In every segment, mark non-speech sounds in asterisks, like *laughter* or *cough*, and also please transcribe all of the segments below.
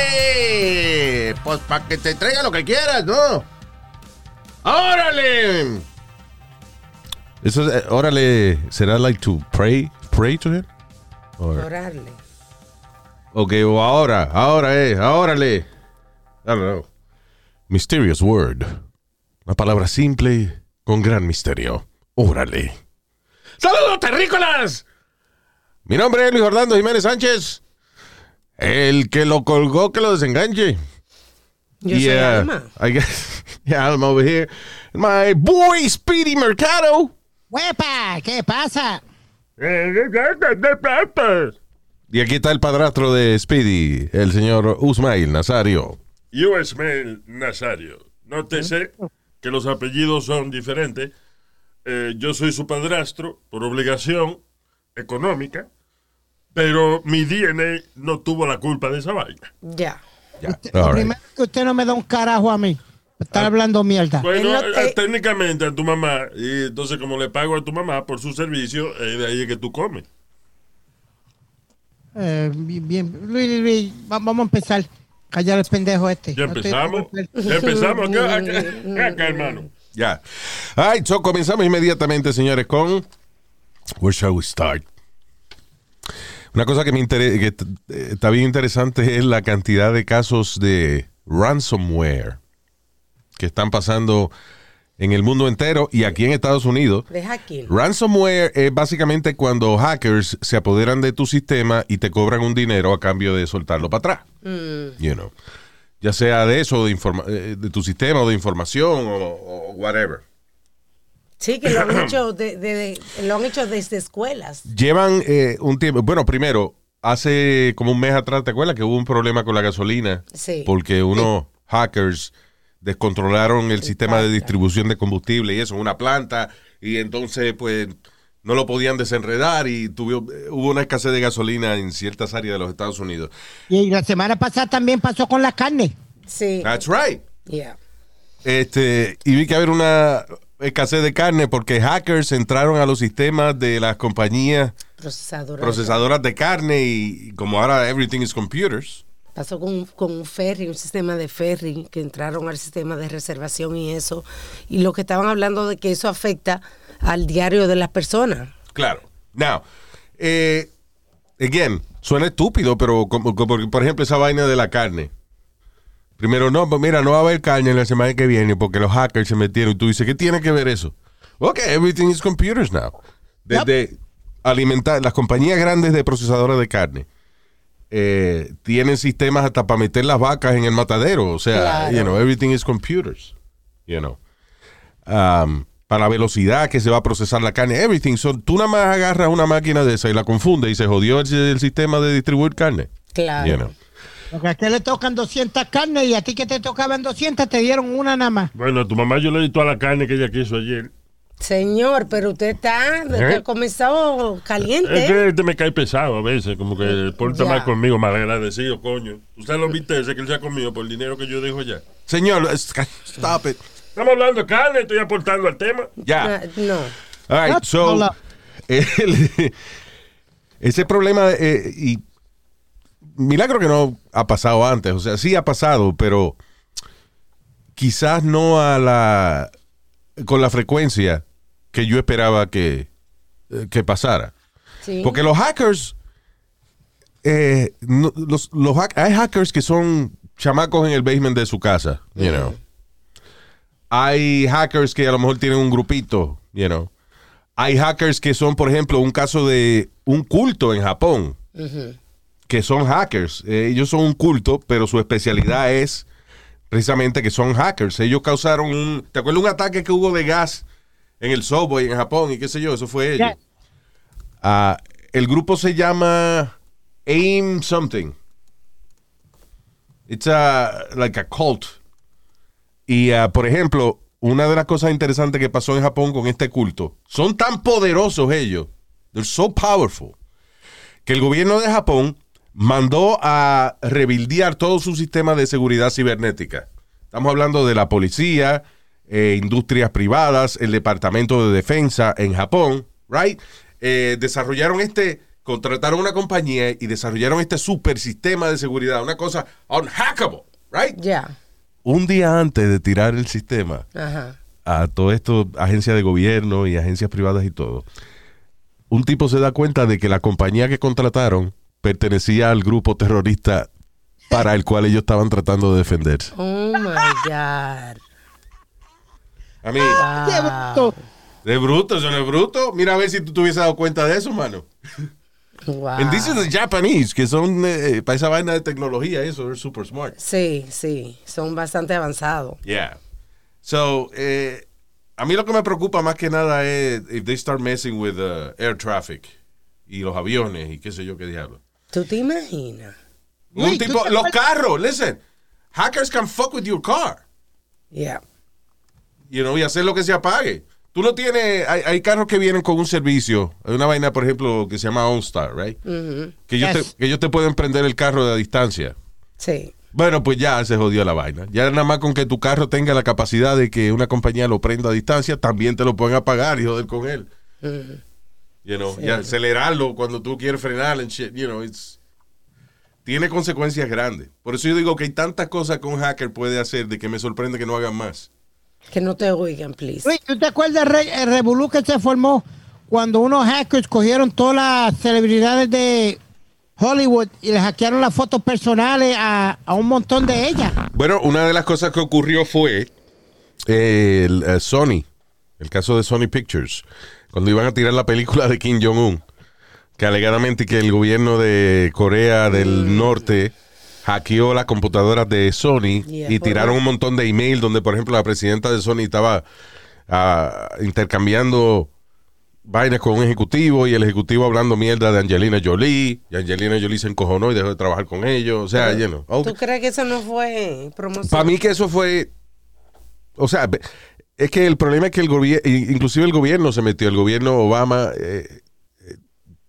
¡Órale! Pues para que te traiga lo que quieras, ¿no? ¡Órale! Eso es, eh, órale, ¿será like to pray, pray to him? Or- Orarle. ok, o ahora, ahora es, órale. I don't know. Mysterious word. Una palabra simple con gran misterio. Órale. ¡Saludos, terrícolas! Mi nombre es Luis Orlando Jiménez Sánchez. El que lo colgó, que lo desenganche. Yo soy Yeah, Alma. I guess. *laughs* Yeah, I'm over here. My boy Speedy Mercado. ¡Huepa! ¿Qué pasa? Y aquí está el padrastro de Speedy, el señor Usmail Nazario. Yo Ismael Nazario. Nótese que los apellidos son diferentes. Eh, yo soy su padrastro por obligación económica, pero mi DNA no tuvo la culpa de esa vaina. Ya. Ya, Lo right. primero que usted no me da un carajo a mí. Estar hablando mierda. Bueno, Él no te- eh, técnicamente a tu mamá, y entonces como le pago a tu mamá por su servicio, eh, de ahí es que tú comes. Eh, bien, bien. Luis, Luis, Luis, va- vamos a empezar. Callar el pendejo este. Ya empezamos. Ya empezamos acá, acá, *laughs* acá, hermano. Ya. All right, so comenzamos inmediatamente, señores, con. Where shall we start? Una cosa que me que eh, está bien interesante es la cantidad de casos de ransomware que están pasando en el mundo entero y aquí en Estados Unidos. Deja aquí. Ransomware es básicamente cuando hackers se apoderan de tu sistema y te cobran un dinero a cambio de soltarlo para atrás. You know. Ya sea de eso, de, informa- eh, de tu sistema o de información o, o whatever. Sí, que lo han *coughs* hecho, de, de- de- lo han hecho desde escuelas. Llevan eh, un tiempo, bueno, primero, hace como un mes atrás, ¿te acuerdas que hubo un problema con la gasolina? Sí. Porque unos hackers descontrolaron el sistema de distribución de combustible y eso, una planta, y entonces pues no lo podían desenredar y tuvo, hubo una escasez de gasolina en ciertas áreas de los Estados Unidos. Y la semana pasada también pasó con la carne. Sí. That's right. Yeah. Este, y vi que había una escasez de carne porque hackers entraron a los sistemas de las compañías Procesadora. procesadoras de carne y como ahora everything is computers. Pasó con, con un ferry, un sistema de ferry, que entraron al sistema de reservación y eso. Y lo que estaban hablando de que eso afecta al diario de las personas. Claro. Now, eh, again, suena estúpido, pero como, como, por ejemplo esa vaina de la carne. Primero, no, pues mira, no va a haber carne la semana que viene porque los hackers se metieron. Y tú dices, ¿qué tiene que ver eso? Ok, everything is computers now. Desde alimentar, las compañías grandes de procesadoras de carne eh, tienen sistemas hasta para meter las vacas en el matadero. O sea, Claro. you know, everything is computers. You know. Um, para la velocidad que se va a procesar la carne, everything. So, tú nada más agarras una máquina de esa y la confunde y se jodió el, el sistema de distribuir carne. Claro. You know. Porque a usted le tocan 200 carnes y a ti que te tocaban 200 te dieron una nada más. Bueno, a tu mamá yo le di toda la carne que ella quiso ayer. Señor, pero usted está ¿Eh? ha comenzado caliente. Es que este me cae pesado a veces, como que porta mal conmigo, mal agradecido, coño. ¿Usted lo viste ese que él se ha comido por el dinero que yo dejo ya? Señor, stop it. Estamos hablando de carne, estoy aportando al tema. Ya. Ah, No. All right, so, *laughs* el- ese problema, eh, y milagro que no ha pasado antes, o sea, sí ha pasado, pero quizás no a la, con la frecuencia que yo esperaba que, eh, que pasara. Sí. Porque los hackers, eh, no- los, los hay hackers que son chamacos en el basement de su casa, you know. Hay hackers que a lo mejor tienen un grupito, you know. Hay hackers que son, por ejemplo, un caso de un culto en Japón, que son hackers. Eh, ellos son un culto, pero su especialidad es precisamente que son hackers. Ellos causaron un, ¿te acuerdas un ataque que hubo de gas en el subway en Japón y qué sé yo? Eso fue ellos. Ah, el grupo se llama AIM something. It's a, like a cult. Y, ah, por ejemplo, una de las cosas interesantes que pasó en Japón con este culto, son tan poderosos ellos, they're so powerful, que el gobierno de Japón mandó a rebildear todo su sistema de seguridad cibernética. Estamos hablando de la policía, eh, industrias privadas, el departamento de defensa en Japón, right? Eh, desarrollaron este, contrataron una compañía y desarrollaron este super sistema de seguridad, una cosa unhackable, right? Ya. Un día antes de tirar el sistema a todo esto, agencias de gobierno y agencias privadas y todo, un tipo se da cuenta de que la compañía que contrataron pertenecía al grupo terrorista para el cual ellos estaban tratando de defenderse. Oh my God. A mí, Qué bruto. de bruto, eso no es bruto. Mira a ver si tú te hubieses dado cuenta de eso, mano. Wow. And this is the Japanese, que son eh, para esa vaina de tecnología, eso, they're super smart. Sí, sí, son bastante avanzados. Yeah. So, eh, a mí lo que me preocupa más que nada es if they start messing with uh, air traffic y los aviones y qué sé yo qué diablo. ¿Tú te imaginas? Un Luis, ¿tú tipo, los carros, listen, hackers can fuck with your car, Yeah. you know, y hacer lo que se apague. Tú no tienes, hay, hay carros que vienen con un servicio, hay una vaina, por ejemplo, que se llama OnStar, right? que, ellos Yes. te, que ellos te pueden prender el carro de a distancia. Sí. Bueno, pues ya se jodió la vaina. Ya nada más con que tu carro tenga la capacidad de que una compañía lo prenda a distancia, también te lo pueden apagar y joder con él. You know, y acelerarlo cuando tú quieres frenar and shit, you know, it's- tiene consecuencias grandes. Por eso yo digo que hay tantas cosas que un hacker puede hacer de que me sorprende que no hagan más. Que no te oigan, please. Luis, ¿tú te acuerdas del re- el revolú que se formó cuando unos hackers cogieron todas las celebridades de Hollywood y les hackearon las fotos personales a, a un montón de ellas? Bueno, una de las cosas que ocurrió fue eh, el, eh, Sony, el caso de Sony Pictures, cuando iban a tirar la película de Kim Jong-un, que alegadamente que el gobierno de Corea del Norte hackeó las computadoras de Sony Yeah, y tiraron un montón de email donde, por ejemplo, la presidenta de Sony estaba ah, intercambiando vainas con un ejecutivo y el ejecutivo hablando mierda de Angelina Jolie y Angelina Jolie se encojonó y dejó de trabajar con ellos. O sea, you know, all ¿Tú crees que eso no fue promoción? para mí que eso fue, o sea, es que el problema es que el gobierno, inclusive el gobierno se metió, el gobierno Obama eh, eh,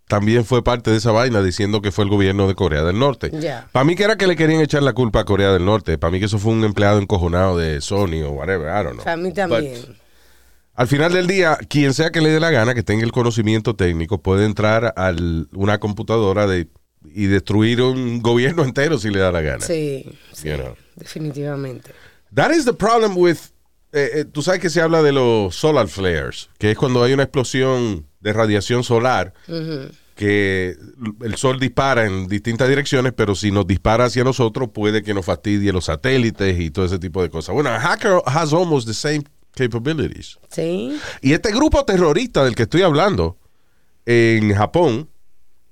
también fue parte de esa vaina diciendo que fue el gobierno de Corea del Norte. Ya. Para mí que era que le querían echar la culpa a Corea del Norte, para mí que eso fue un empleado encojonado de Sony o whatever, I don't know. Para mí But también. al final del día, quien sea que le dé la gana, que tenga el conocimiento técnico, puede entrar a una computadora de, y destruir un gobierno entero si le da la gana. Sí, sí, You know. definitivamente. That is the problem with. Eh, eh, tú sabes que se habla de los solar flares, que es cuando hay una explosión de radiación solar que el sol dispara en distintas direcciones, pero si nos dispara hacia nosotros puede que nos fastidie los satélites y todo ese tipo de cosas. Bueno, a hacker has almost the same capabilities. Sí. Y este grupo terrorista del que estoy hablando en Japón,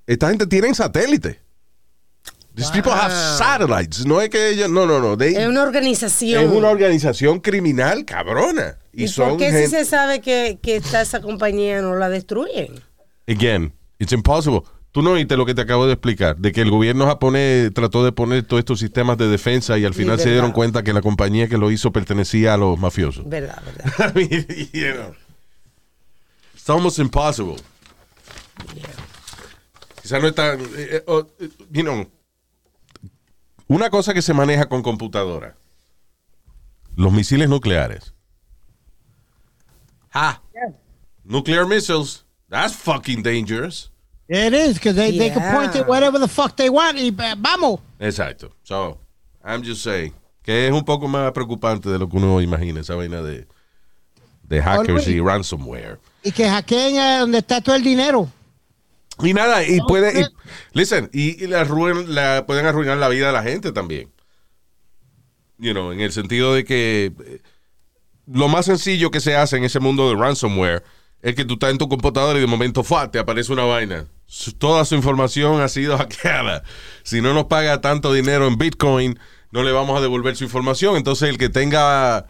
esta gente tiene satélites. These people have satellites. No es que ellos, no, no, no. they- Es una organización. es una organización criminal cabrona. Y, ¿Y son por qué si gente- se sabe que, que está esa compañía no la destruyen? Again, it's impossible. Tú no oíste lo que te acabo de explicar, de que el gobierno japonés trató de poner todos estos sistemas de defensa y al final se verdad. dieron cuenta que la compañía que lo hizo pertenecía a los mafiosos. Verdad, verdad. *laughs* I mean, you know, it's almost impossible. Quizás no está, eh, eh, oh, eh, you know, una cosa que se maneja con computadora, los misiles nucleares. Ah, nuclear missiles, that's fucking dangerous. It is, because they, they can point it whatever the fuck they want y eh, vamos. Exacto. So, I'm just saying que es un poco más preocupante de lo que uno imagina, esa vaina de, de hackers y ransomware. Y que hackeen eh, donde está todo el dinero. Y nada, y puede, y- listen, y, y arruin- la- pueden arruinar la vida de la gente también. You know, en el sentido de que eh, lo más sencillo que se hace en ese mundo de ransomware es que tú estás en tu computadora y de momento ¡fua! te aparece una vaina. Toda su información ha sido *laughs* hackeada. Si no nos paga tanto dinero en Bitcoin, no le vamos a devolver su información. Entonces el que tenga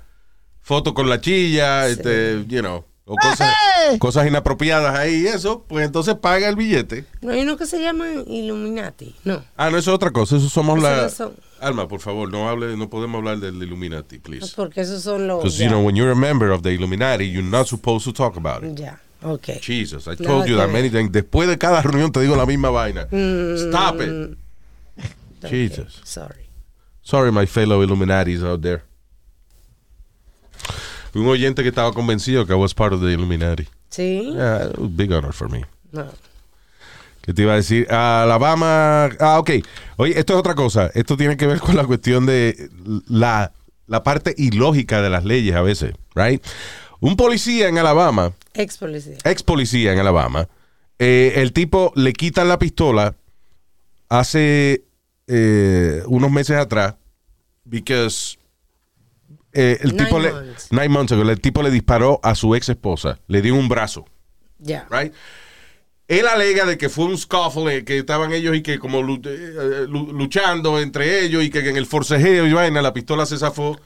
foto con la chilla, este, you know, o cosas. ustedes. cosas inapropiadas ahí y eso, pues entonces paga el billete. No hay uno que se llama Illuminati. No. Ah, no, eso es otra cosa. Eso somos Eso la. no son. Alma, por favor, no hable, no podemos hablar del Illuminati, please. Porque esos son los. Because, you know, when you're a member of the Illuminati, you're not supposed to talk about it. Ya, ok. Jesus, I told you that many times. Después de cada reunión te digo la misma vaina. Mm. Stop it. Jesus. Sorry. Sorry, my fellow Illuminatis out there. Un oyente que estaba convencido que I was part of the Illuminati. Sí. Yeah, big honor for me. No. ¿Qué te iba a decir? Alabama. Ah, ok. Oye, esto es otra cosa. Esto tiene que ver con la cuestión de la, la parte ilógica de las leyes a veces, right? Un policía en Alabama, Ex policía. ex policía en Alabama, eh, el tipo le quitan la pistola hace eh, unos meses atrás, because eh, el Nine tipo le, nine months ago, el tipo le disparó a su ex esposa, le dio un brazo right? Él alega de que fue un scuffle, eh, que estaban ellos y que como eh, lu- luchando entre ellos y que en el forcejeo y vaina la pistola se zafó.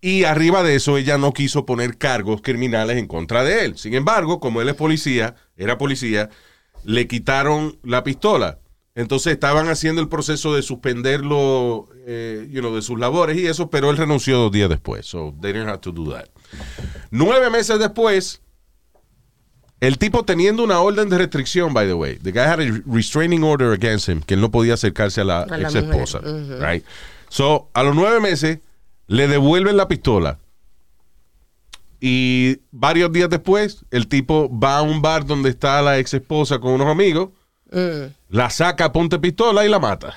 Y arriba de eso ella no quiso poner cargos criminales en contra de él. Sin embargo, como él es policía, era policía, le quitaron la pistola. Entonces estaban haciendo el proceso de suspenderlo, eh, you know, de sus labores y eso, pero él renunció dos días después. So they didn't have to do that. Nueve meses después, el tipo teniendo una orden de restricción, by the way. The guy had a restraining order against him, que él no podía acercarse a la, A la ex esposa. Right? So, a los nueve meses, le devuelven la pistola. Y varios días después, el tipo va a un bar donde está la ex esposa con unos amigos, Mm. la saca, ponte pistola y la mata.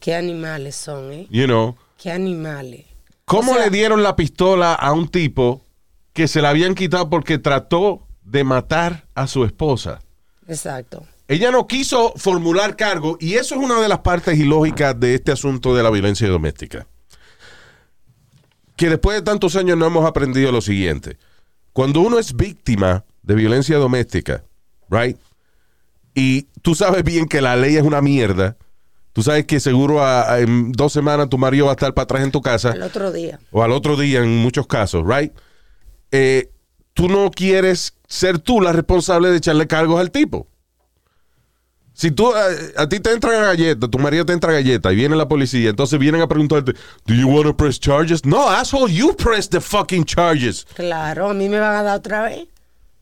Qué animales son, ¿eh? You know. Qué animales. ¿Cómo O sea- le dieron la pistola a un tipo que se la habían quitado porque trató de matar a su esposa? Exacto. Ella no quiso formular cargo y eso es una de las partes ilógicas de este asunto de la violencia doméstica. Que después de tantos años no hemos aprendido lo siguiente. Cuando uno es víctima de violencia doméstica, right? Y tú sabes bien que la ley es una mierda. Tú sabes que seguro a- a- en dos semanas tu marido va a estar para atrás en tu casa El otro día. o al otro día en muchos casos, right? Eh, tú no quieres ser tú la responsable de echarle cargos al tipo. Si tú, eh, a, ti te entra galleta, tu marido te entra galleta y viene la policía, entonces vienen a preguntarte, ¿Do you want to press charges? No, asshole, you press the fucking charges. Claro, a mí me van a dar otra vez.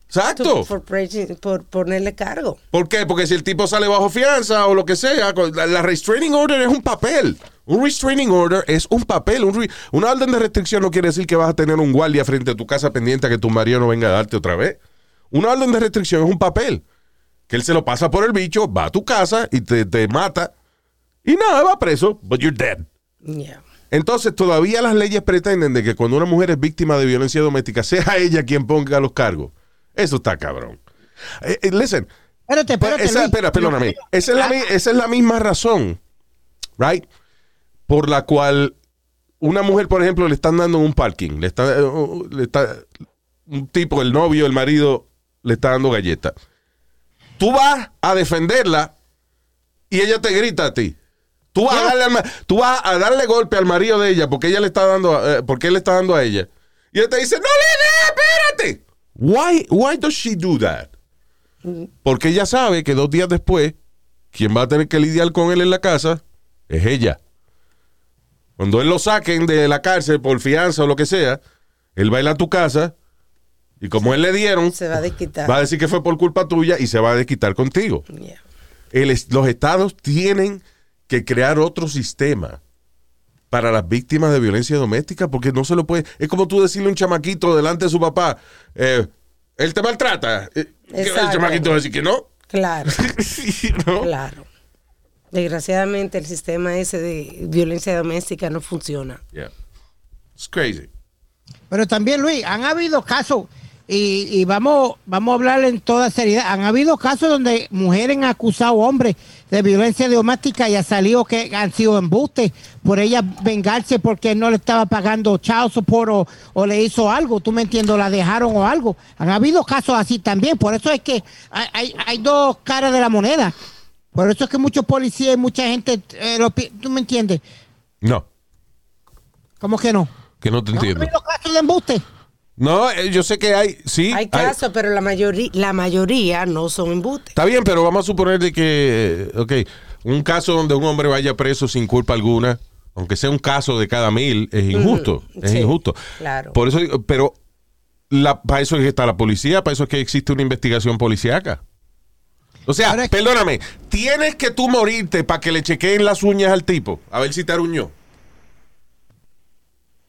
Exacto. Por, ponerle cargo. ¿Por qué? Porque si el tipo sale bajo fianza o lo que sea, la, la restraining order es un papel. Un restraining order es un papel. Un una orden de restricción no quiere decir que vas a tener un guardia frente a tu casa pendiente a que tu marido no venga a darte otra vez. Una orden de restricción es un papel. Que él se lo pasa por el bicho, va a tu casa y te, te mata. Y nada, va preso, but you're dead. Ya. Entonces, todavía las leyes pretenden de que cuando una mujer es víctima de violencia doméstica, sea ella quien ponga los cargos. Eso está cabrón. Eh, eh, listen, Espérate, espérate. esa, espera, perdóname. Esa es, la, mi- esa es la misma razón, right? Por la cual una mujer, por ejemplo, le están dando un parking, le está, uh, le está un tipo, el novio, el marido, le está dando galleta. Tú vas a defenderla y ella te grita a ti. Tú vas, a darle, al ma- tú vas a darle golpe al marido de ella porque ella le está dando, eh, porque él le está dando a ella. Y él te dice, no le des, espérate. Why, why does she do that? Porque ella sabe que dos días después, quien va a tener que lidiar con él en la casa es ella. Cuando él lo saquen de la cárcel por fianza o lo que sea, él va a ir a tu casa y como él le dieron, Se va a desquitar. va a decir que fue por culpa tuya y se va a desquitar contigo. El los estados tienen que crear otro sistema para las víctimas de violencia doméstica porque no se lo puede. Es como tú decirle a un chamaquito delante de su papá, eh, él te maltrata. Eh, El chamaquito va a decir que no. Claro, *laughs* ¿No? claro. Desgraciadamente el sistema ese de violencia doméstica no funciona. Yeah. It's crazy. Pero también, Luis, han habido casos, y, y vamos, vamos a hablar en toda seriedad, han habido casos donde mujeres han acusado a hombres de violencia doméstica y ha salido que han sido embustes por ella vengarse porque no le estaba pagando child support o, o le hizo algo, tú me entiendes, la dejaron o algo. Han habido casos así también, por eso es que hay, hay, hay dos caras de la moneda. Por eso es que muchos policías y mucha gente, eh, lo tú me entiendes, No, ¿cómo que no? que no te ¿No han entiendo. habido casos de embuste? No, eh, yo sé que hay, sí. Hay casos, pero la mayoría, la mayoría no son embustes. Está bien, pero vamos a suponer de que, eh, ok, un caso donde un hombre vaya preso sin culpa alguna, aunque sea un caso de cada mil, es injusto, es sí, injusto. claro. Por eso, pero la, para eso es que está la policía, para eso es que existe una investigación policíaca. O sea, perdóname, tienes que tú morirte para que le chequeen las uñas al tipo, a ver si te aruñó.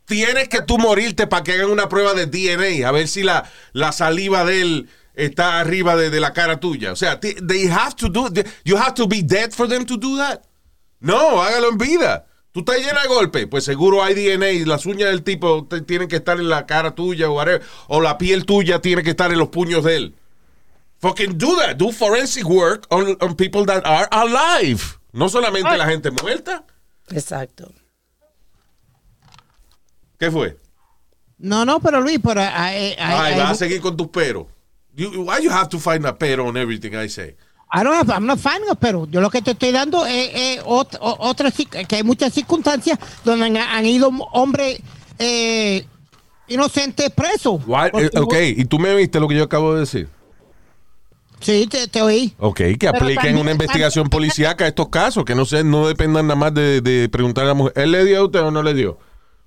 Tienes que tú morirte para que hagan una prueba de DNA, a ver si la, la saliva de él está arriba de, de la cara tuya. O sea, they have to do, you have to be dead for them to do that. No, hágalo en vida. Tú estás llena de golpes, pues seguro hay DNA y las uñas del tipo tienen que estar en la cara tuya o whatever, o la piel tuya tiene que estar en los puños de él. Fucking do that. Do forensic work on, on people that are alive. No solamente la gente muerta. Exacto. ¿Qué fue? No, no, pero Luis, pero hay- Ay, hay- vas a seguir con tus peros. You- why you have to find a pero on everything I say? I don't have, I'm not finding a pero. Yo lo que te estoy dando es, es ot- o- otras cir- que hay muchas circunstancias donde han, han ido hombres eh, inocentes presos. Porque- eh, ok, y tú me viste lo que yo acabo de decir. Sí, te, te oí. Ok, que apliquen una investigación policíaca a estos casos, que no se, no dependan nada más de, de preguntar a la mujer, ¿él le dio a usted o no le dio?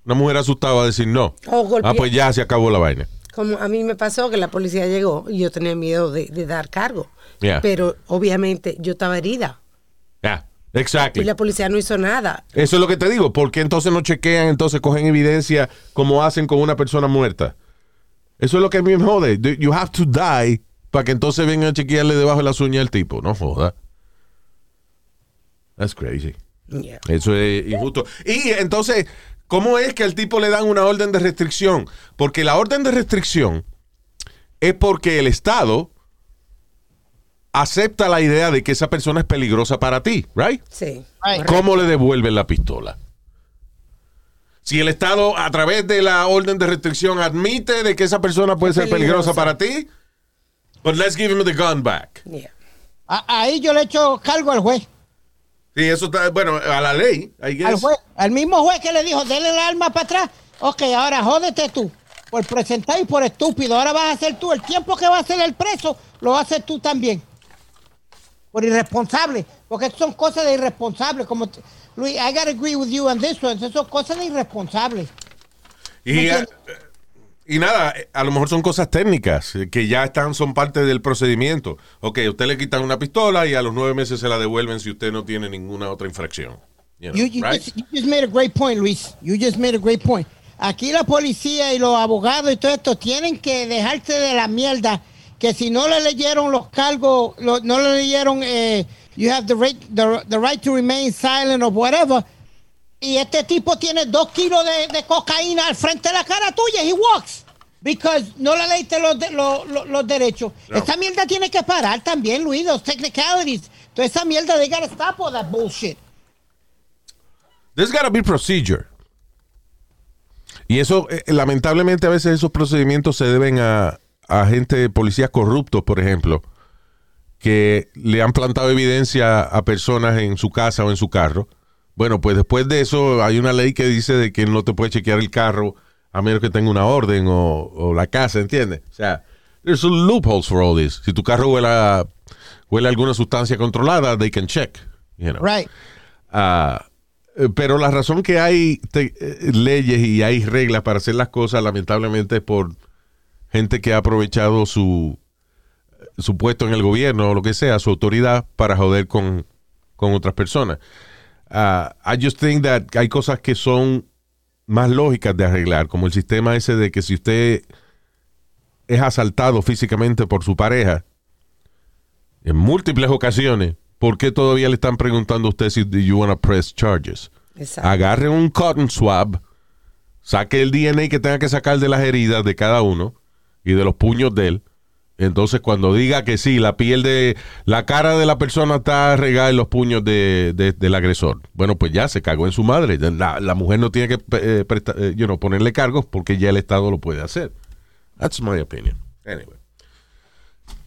Una mujer asustada va a decir no. O ah, pues ya se acabó la vaina. Como a mí me pasó que la policía llegó y yo tenía miedo de, de dar cargo. Yeah. Pero obviamente yo estaba herida Ya, y exactly. la policía no hizo nada. Eso es lo que te digo. ¿Por qué entonces no chequean, entonces cogen evidencia como hacen con una persona muerta? Eso es lo que a mí me jode. You have to die para que entonces vengan a chequearle debajo de las uñas al tipo. No joda. That's crazy. Yeah. Eso es injusto. Y entonces, ¿cómo es que al tipo le dan una orden de restricción? Porque la orden de restricción es porque el Estado acepta la idea de que esa persona es peligrosa para ti, right? Sí. ¿Cómo le devuelven la pistola? Si el Estado, a través de la orden de restricción, admite de que esa persona puede ser peligrosa peligrosa. para ti, but let's give him the gun back. Yeah. A- ahí yo le echo cargo al juez. Sí, eso está, bueno, a la ley. Al juez. Al mismo juez que le dijo, dele el arma para atrás. Ok, ahora jódete tú. Por presentar y por estúpido. Ahora vas a hacer tú. El tiempo que va a hacer el preso, lo haces tú también. Por irresponsable. Porque son cosas de irresponsable. Como Luis, I gotta agree with you on this one. Esas son cosas de irresponsable. Y, y nada, a lo mejor son cosas técnicas que ya están, son parte del procedimiento. Ok, usted le quitan una pistola y a los nueve meses se la devuelven si usted no tiene ninguna otra infracción. You know, You, you right? just, you just made a great point, Luis. You just made a great point. Aquí la policía y los abogados y todo esto tienen que dejarse de la mierda que si no le leyeron los cargos, lo- no le leyeron eh, you have the right, the, the right to remain silent or whatever. Y este tipo tiene dos kilos de, de cocaína al frente de la cara tuya. He walks. Because no le leíste los, de- los, los- los derechos. No. Esta mierda tiene que parar también, Luis. Los technicalities. Toda esa mierda, they gotta stop all that bullshit. There's gotta be procedure. Y eso, eh, lamentablemente, a veces esos procedimientos se deben a, a gente, policías corruptos, por ejemplo, que le han plantado evidencia a personas en su casa o en su carro. Bueno, pues después de eso hay una ley que dice de que no te puede chequear el carro a menos que tenga una orden o, o la casa, ¿entiendes? O sea, there's some loopholes for all this. Si tu carro huele a, huele a alguna sustancia controlada, they can check. You know. Right. Ah, pero la razón que hay te- eh, leyes y hay reglas para hacer las cosas, lamentablemente, es por gente que ha aprovechado su, su puesto en el gobierno o lo que sea, su autoridad, para joder con, con otras personas. Ah, I just think that hay cosas que son más lógicas de arreglar, como el sistema ese de que si usted es asaltado físicamente por su pareja, en múltiples ocasiones, ¿por qué todavía le están preguntando a usted si do you want to press charges? Exacto. Agarre un cotton swab, saque el DNA que tenga que sacar de las heridas de cada uno y de los puños de él. Entonces, cuando diga que sí, la piel de la cara de la persona está regada en los puños de, de- del agresor. Bueno, pues ya se cagó en su madre. La, la mujer no tiene que eh, presta- eh, you know, ponerle cargos porque ya el Estado lo puede hacer. That's my opinion. Anyway.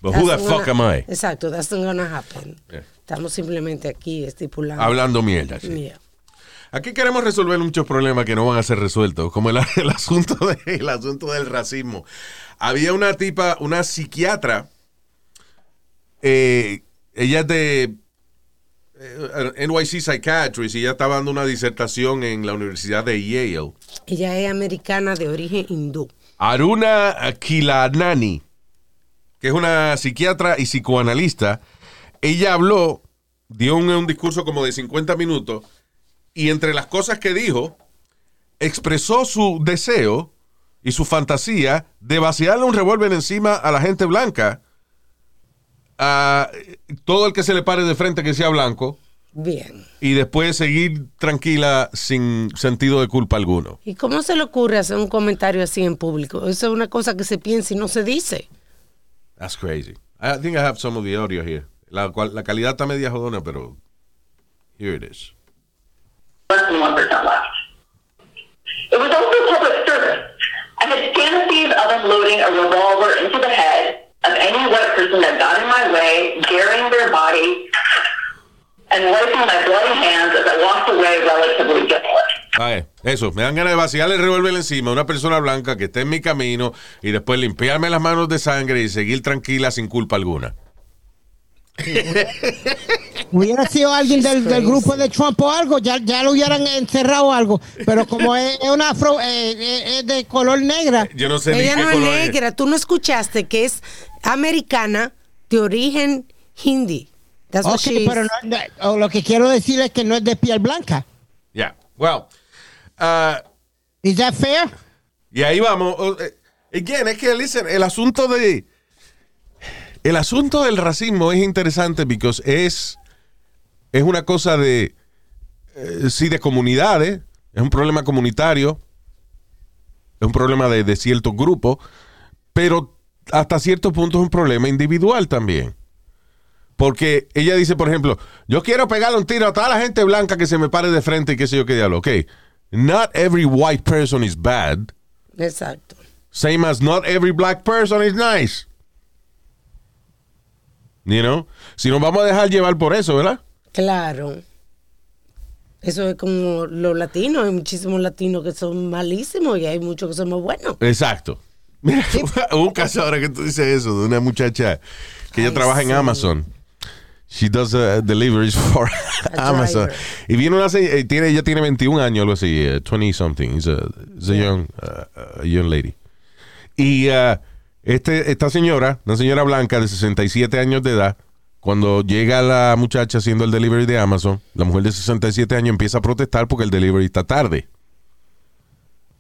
But who the fuck am I? Exacto, that's not gonna happen. Yeah. Estamos simplemente aquí estipulando. Hablando mierda. sí. Yeah. Aquí queremos resolver muchos problemas que no van a ser resueltos, como el, *laughs* el asunto, de- el asunto del racismo. Había una tipa, una psiquiatra, eh, ella es de eh, NYC Psychiatrist y ella estaba dando una disertación en la Universidad de Yale. Ella es americana de origen hindú. Aruna Kilanani, que es una psiquiatra y psicoanalista, ella habló, dio un, un discurso como de 50 minutos y entre las cosas que dijo, expresó su deseo y su fantasía de vaciarle un revólver encima a la gente blanca, a todo el que se le pare de frente que sea blanco, Bien. y después seguir tranquila sin sentido de culpa alguno. ¿Y cómo se le ocurre hacer un comentario así en público? Eso es una cosa que se piensa y no se dice. That's crazy. I think I have some of the audio here. La, la calidad está media jodona, pero here it is. 1% left. It was also public service. I had fantasies of unloading a revolver into the head of any white person that got in my way, burying their body, and wiping my bloody hands as I walked away relatively eso, me dan ganas de vaciarle revólver encima a una persona blanca que esté en mi camino y después limpiarme las manos de sangre y seguir tranquila sin culpa alguna. *laughs* Hubiera sido alguien del, del grupo de Trump o algo, ya, ya lo hubieran encerrado o algo. Pero como es, es una afro, eh, eh, es de color negra, Yo no sé Ella ni qué no es color es. negra. Tú no escuchaste que es americana de origen hindi. That's what ok, she is. pero no- no- o lo que quiero decir es que no es de piel blanca. Yeah, well, ah, ¿Is that fair? y ahí vamos. Eh, Again, es que, listen, el asunto de... El asunto del racismo es interesante porque es, es una cosa de... eh, sí, de comunidades. Es un problema comunitario. Es un problema de, de ciertos grupos. Pero hasta cierto punto es un problema individual también. Porque ella dice, por ejemplo, yo quiero pegarle un tiro a toda la gente blanca que se me pare de frente y qué sé yo qué diablo. Ok, not every white person is bad. Exacto. Same as not every black person is nice. You know? Si nos vamos a dejar llevar por eso, ¿verdad? Claro. Eso es como los latinos. Hay muchísimos latinos que son malísimos y hay muchos que somos buenos. Exacto. Mira, hubo *laughs* un caso ahora que tú dices eso, de una muchacha que ella trabaja en sí. Amazon. She does uh, deliveries for *laughs* Amazon. driver. Y viene una eh, tiene ella tiene 21 años, algo así, eh, 20 something. It's a, it's a young, uh, a young lady. Y uh, este, esta señora, una señora blanca de 67 años de edad, cuando llega la muchacha haciendo el delivery de Amazon, la mujer de 67 años empieza a protestar porque el delivery está tarde.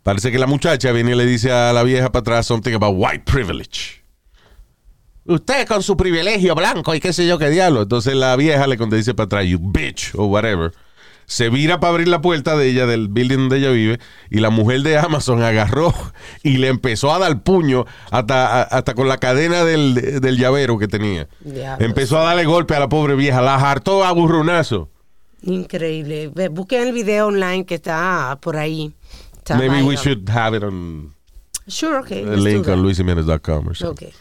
Parece que la muchacha viene y le dice a la vieja para atrás something about white privilege. Usted con su privilegio blanco y qué sé yo qué diablo. Entonces la vieja le dice para atrás, you bitch, o whatever. Se vira para abrir la puerta de ella, del building donde ella vive, y la mujer de Amazon agarró *laughs* y le empezó a dar puño hasta, hasta con la cadena del, del llavero que tenía. Empezó a darle golpe a la pobre vieja, la hartó a burronazo. Increíble. Busquen el video online que está por ahí. Está Maybe we should have it on Sure, okay. the link on luisimenez.com or something. Okay.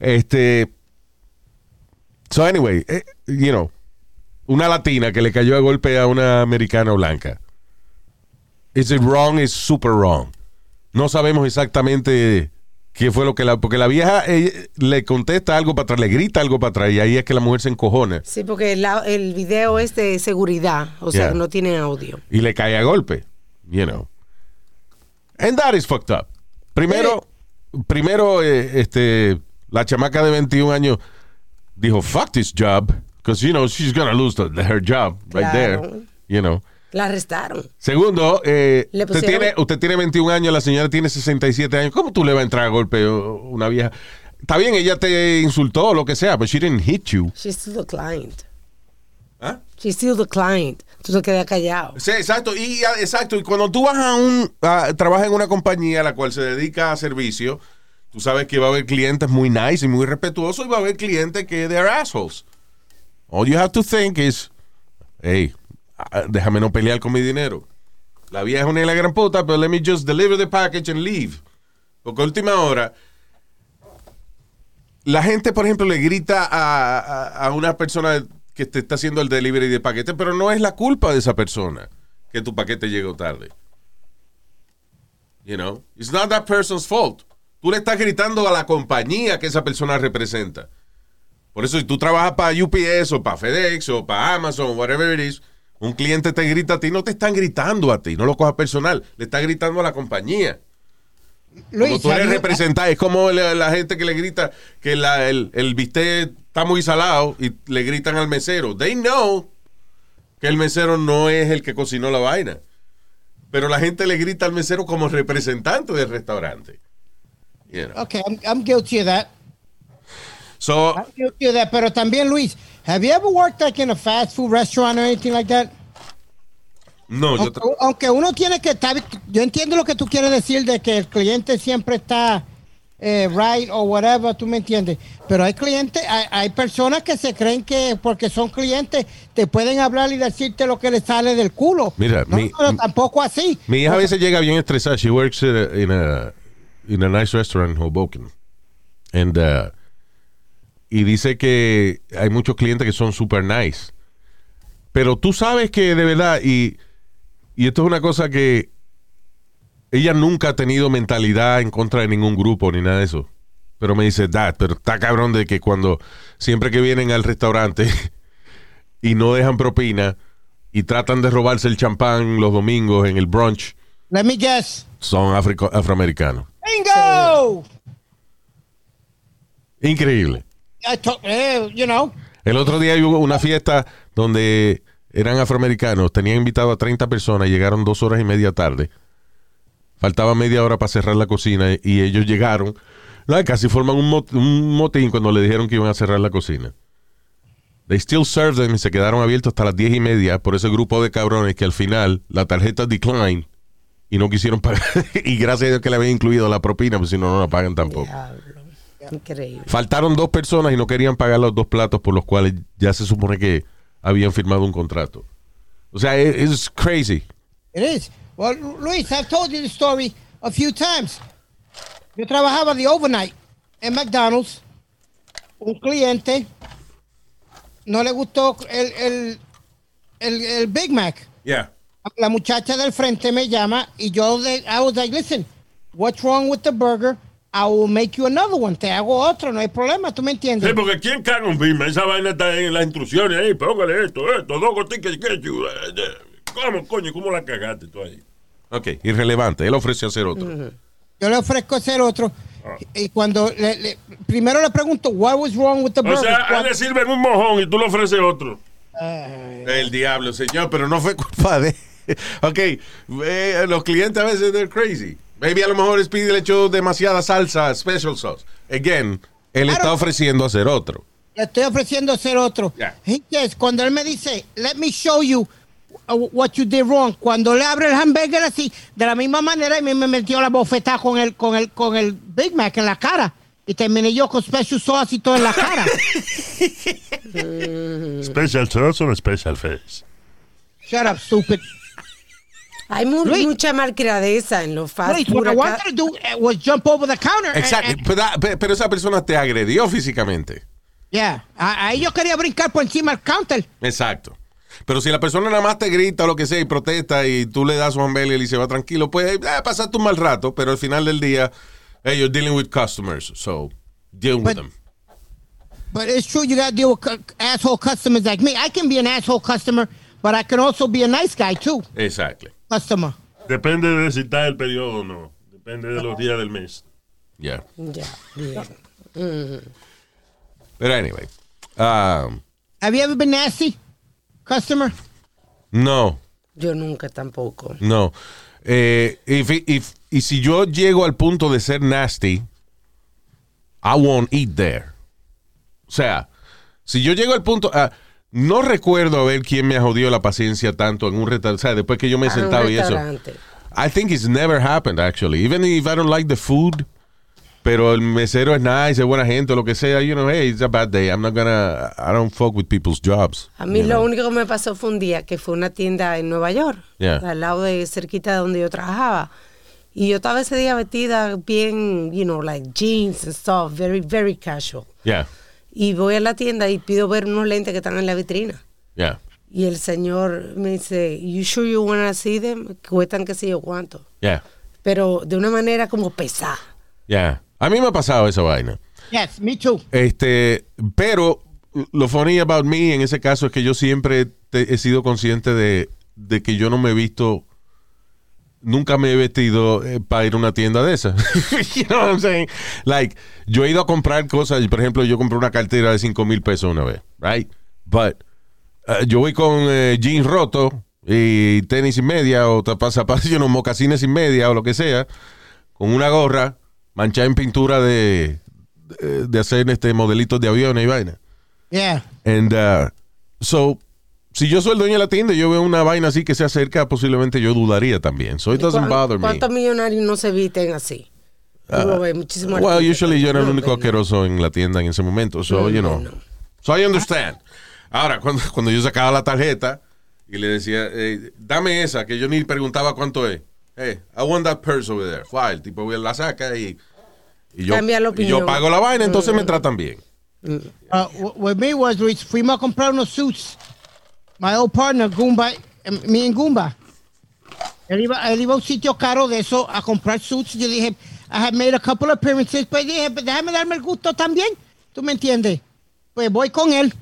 Este. So, anyway, eh, you know, una latina que le cayó a golpe a una americana blanca. Is it wrong? Is super wrong. No sabemos exactamente qué fue lo que la. Porque la vieja eh, le contesta algo para atrás, le grita algo para atrás, y ahí es que la mujer se encojona Sí, porque la- el video es de seguridad, o sea, que no tiene audio. y le cae a golpe. You know. And that is fucked up. Primero, primero eh, este, la chamaca de 21 años dijo, fuck this job. Because, you know, she's gonna lose the- her job right Claro. there. You know. La arrestaron. Segundo, eh, usted, tiene, usted tiene 21 años, la señora tiene 67 años. ¿Cómo tú le vas a entrar a golpe una vieja? Está bien, ella te insultó o lo que sea, pero she didn't hit you. She's still the client. ¿Ah? She's still the client. Tú te quedas callado. Sí, exacto. Y ah, exacto. Y cuando tú vas a un a- trabajas en una compañía a la cual se dedica a servicio, tú sabes que va a haber clientes muy nice y muy respetuosos y va a haber clientes que they're assholes. All you have to think is, hey, déjame no pelear con mi dinero. La vieja es una de la gran puta, pero let me just deliver the package and leave. Porque última hora, la gente, por ejemplo, le grita a, a- a una persona que te está haciendo el delivery de paquete, pero no es la culpa de esa persona. que tu paquete llegó tarde. You know, it's not that person's fault. Tú le estás gritando a la compañía que esa persona representa. Por eso, si tú trabajas para UPS o para FedEx o para Amazon, whatever it is, un cliente te grita a ti, no te están gritando a ti, no lo cojas personal, le estás gritando a la compañía. Como Luis, tú eres representante, es como la, la gente que le grita que la- el, el bistec está muy salado y le gritan al mesero. They know que el mesero no es el que cocinó la vaina. Pero la gente le grita al mesero como representante del restaurante. You know. Okay, I'm, I'm guilty of that. So, I'm guilty of that. Pero también, Luis, have you ever worked like in a fast food restaurant or anything like that? no, yo Aunque, tra- aunque uno tiene que estar, yo entiendo lo que tú quieres decir de que el cliente siempre está eh, right o whatever, tú me entiendes. Pero hay clientes, hay, hay personas que se creen que porque son clientes te pueden hablar y decirte lo que les sale del culo. Mira, no, mi- pero tampoco así. mi hija a veces llega bien estresada. She works in a, in a, in a nice restaurant in Hoboken. And, uh, y dice que hay muchos clientes que son super nice. Pero tú sabes que de verdad, y, y esto es una cosa que ella nunca ha tenido mentalidad en contra de ningún grupo ni nada de eso. Pero me dice, Dad, pero está cabrón de que cuando siempre que vienen al restaurante *laughs* y no dejan propina y tratan de robarse el champán los domingos en el brunch, Let me guess. son africo- afroamericanos. Bingo! Increíble. I eh, you know. El otro día hubo una fiesta donde eran afroamericanos, tenían invitado a 30 personas, llegaron dos horas y media tarde. Faltaba media hora para cerrar la cocina y ellos llegaron. No, casi forman un, mot- un motín cuando le dijeron que iban a cerrar la cocina. They still served them y se quedaron abiertos hasta las 10 y media por ese grupo de cabrones que al final la tarjeta decline y no quisieron pagar. *laughs* y gracias a Dios que le habían incluido la propina, pues si no, no la pagan tampoco. Increíble. Faltaron dos personas y no querían pagar los dos platos por los cuales ya se supone que habían firmado un contrato. O sea, es crazy. It is. Well, Luis, I've told you the story a few times. Yo trabajaba de overnight en McDonald's. Un cliente no le gustó el, el, el, el Big Mac. Yeah. La muchacha del frente me llama y yo I was like, listen, what's wrong with the burger? I will make you another one. Te hago otro, no hay problema, ¿tú me entiendes? Sí, porque ¿quién caga un bima? Esa vaina está en las instrucciones ahí. Póngale esto, esto, dos gotitas eh, eh. ¿Cómo, coño? ¿Cómo la cagaste tú ahí? Ok, irrelevante. Él ofreció hacer otro. Yo le ofrezco hacer otro. Y cuando le, le- primero le pregunto, what was wrong with the O burger? sea, a él le sirven un mojón y tú le ofreces otro. El diablo, señor, pero no fue culpa de. *laughs* Ok, eh, los clientes a veces they're crazy. Maybe a lo mejor Speedy le echó demasiada salsa, special sauce. Again, él está Claro. ofreciendo hacer otro. le estoy ofreciendo hacer otro. Yeah. He says, cuando él me dice, let me show you uh, what you did wrong, cuando le abre el hamburger así, de la misma manera, y me, me metió la bofetada con el, con, el, con el Big Mac en la cara. Y terminé yo con special sauce y todo en la cara. *laughs* Special sauce o special face. Shut up, stupid. Hay mu- Luis. mucha malcriadeza en los fast Luis, food. what I wanted to do was jump over the counter. and- Exacto. and- Pero, pero- pero esa persona te agredió físicamente. yeah, a- ahí yo quería brincar por encima del counter. Exacto. Pero si la persona nada más te grita o lo que sea y protesta y tú le das su hamburger y se va tranquilo, pues eh, pasaste un mal rato, pero al final del día, hey, you're dealing with customers, so deal with But- them. But it's true, you got to deal with asshole customers like me. I can be an asshole customer, but I can also be a nice guy too. Exactly. Customer. Depende de si está el periodo o no. Depende de los días del mes. Yeah. Ya, bien. Pero anyway. um, Have you ever been nasty? Customer? no, Yo nunca tampoco. no. Eh, if- if- y si yo llego al punto de ser nasty, I won't eat there. O sea, si yo llego al punto... ah, no recuerdo a ver quién me ha jodido la paciencia tanto en un restaurante. O sea, después que yo me he Ah, sentado y eso. I think it's never happened, actually. Even if I don't like the food, pero el mesero es nice, es buena gente, o lo que sea, you know, hey, it's a bad day. I'm not gonna, I don't fuck with people's jobs. A mí lo know. único que me pasó fue un día que fue una tienda en Nueva York, Yeah. al lado de cerquita de donde yo trabajaba. Y yo estaba ese día vestida bien, you know, like jeans and stuff, very, very casual. Yeah, Y voy a la tienda y pido ver unos lentes que están en la vitrina. yeah. Y el señor me dice, you sure you wanna see them? Cuestan qué sé yo cuánto. Yeah, Pero de una manera como pesada. yeah. A mí me ha pasado esa vaina. Yes, me too. Este, pero lo funny about me en ese caso es que yo siempre te- he sido consciente de, de que yo no me he visto, nunca me he vestido eh, para ir a una tienda de esas. *laughs* you know what I'm saying? Like, yo he ido a comprar cosas, por ejemplo, yo compré una cartera de 5 mil pesos una vez, right? But eh, yo voy con eh, jeans rotos y tenis y media o tapa- zapatos, *laughs* you know, mocasines y media o lo que sea, con una gorra manchada en pintura de, de, de hacer este modelitos de aviones y vaina. Yeah. And uh, so, si yo soy el dueño de la tienda y yo veo una vaina así que se acerca, posiblemente yo dudaría también. So it doesn't ¿Cuán- bother me. ¿Cuántos millonarios no se visten así? Ves, muchísimos Well, usually yo era el único ven, ¿no? asqueroso en la tienda en ese momento. So, you know. So I understand. Ahora, cuando, *laughs* cuando yo sacaba la tarjeta y le decía, eh, dame esa, que yo ni preguntaba cuánto es. Hey, I want that purse over there. Fue, el tipo la saca y, y yo, Cambia la y yo pago la vaina, entonces me tratan bien. Uh, wh- what me was, Luis, fuimos a comprar unos suits. My old partner, Goomba, em, me and Goomba. Él iba, él iba a un sitio caro de eso a comprar suits. Yo dije, I had made a couple of appearances, pues dije, pues déjame darme el gusto también. ¿Tú me entiendes? Pues voy con él.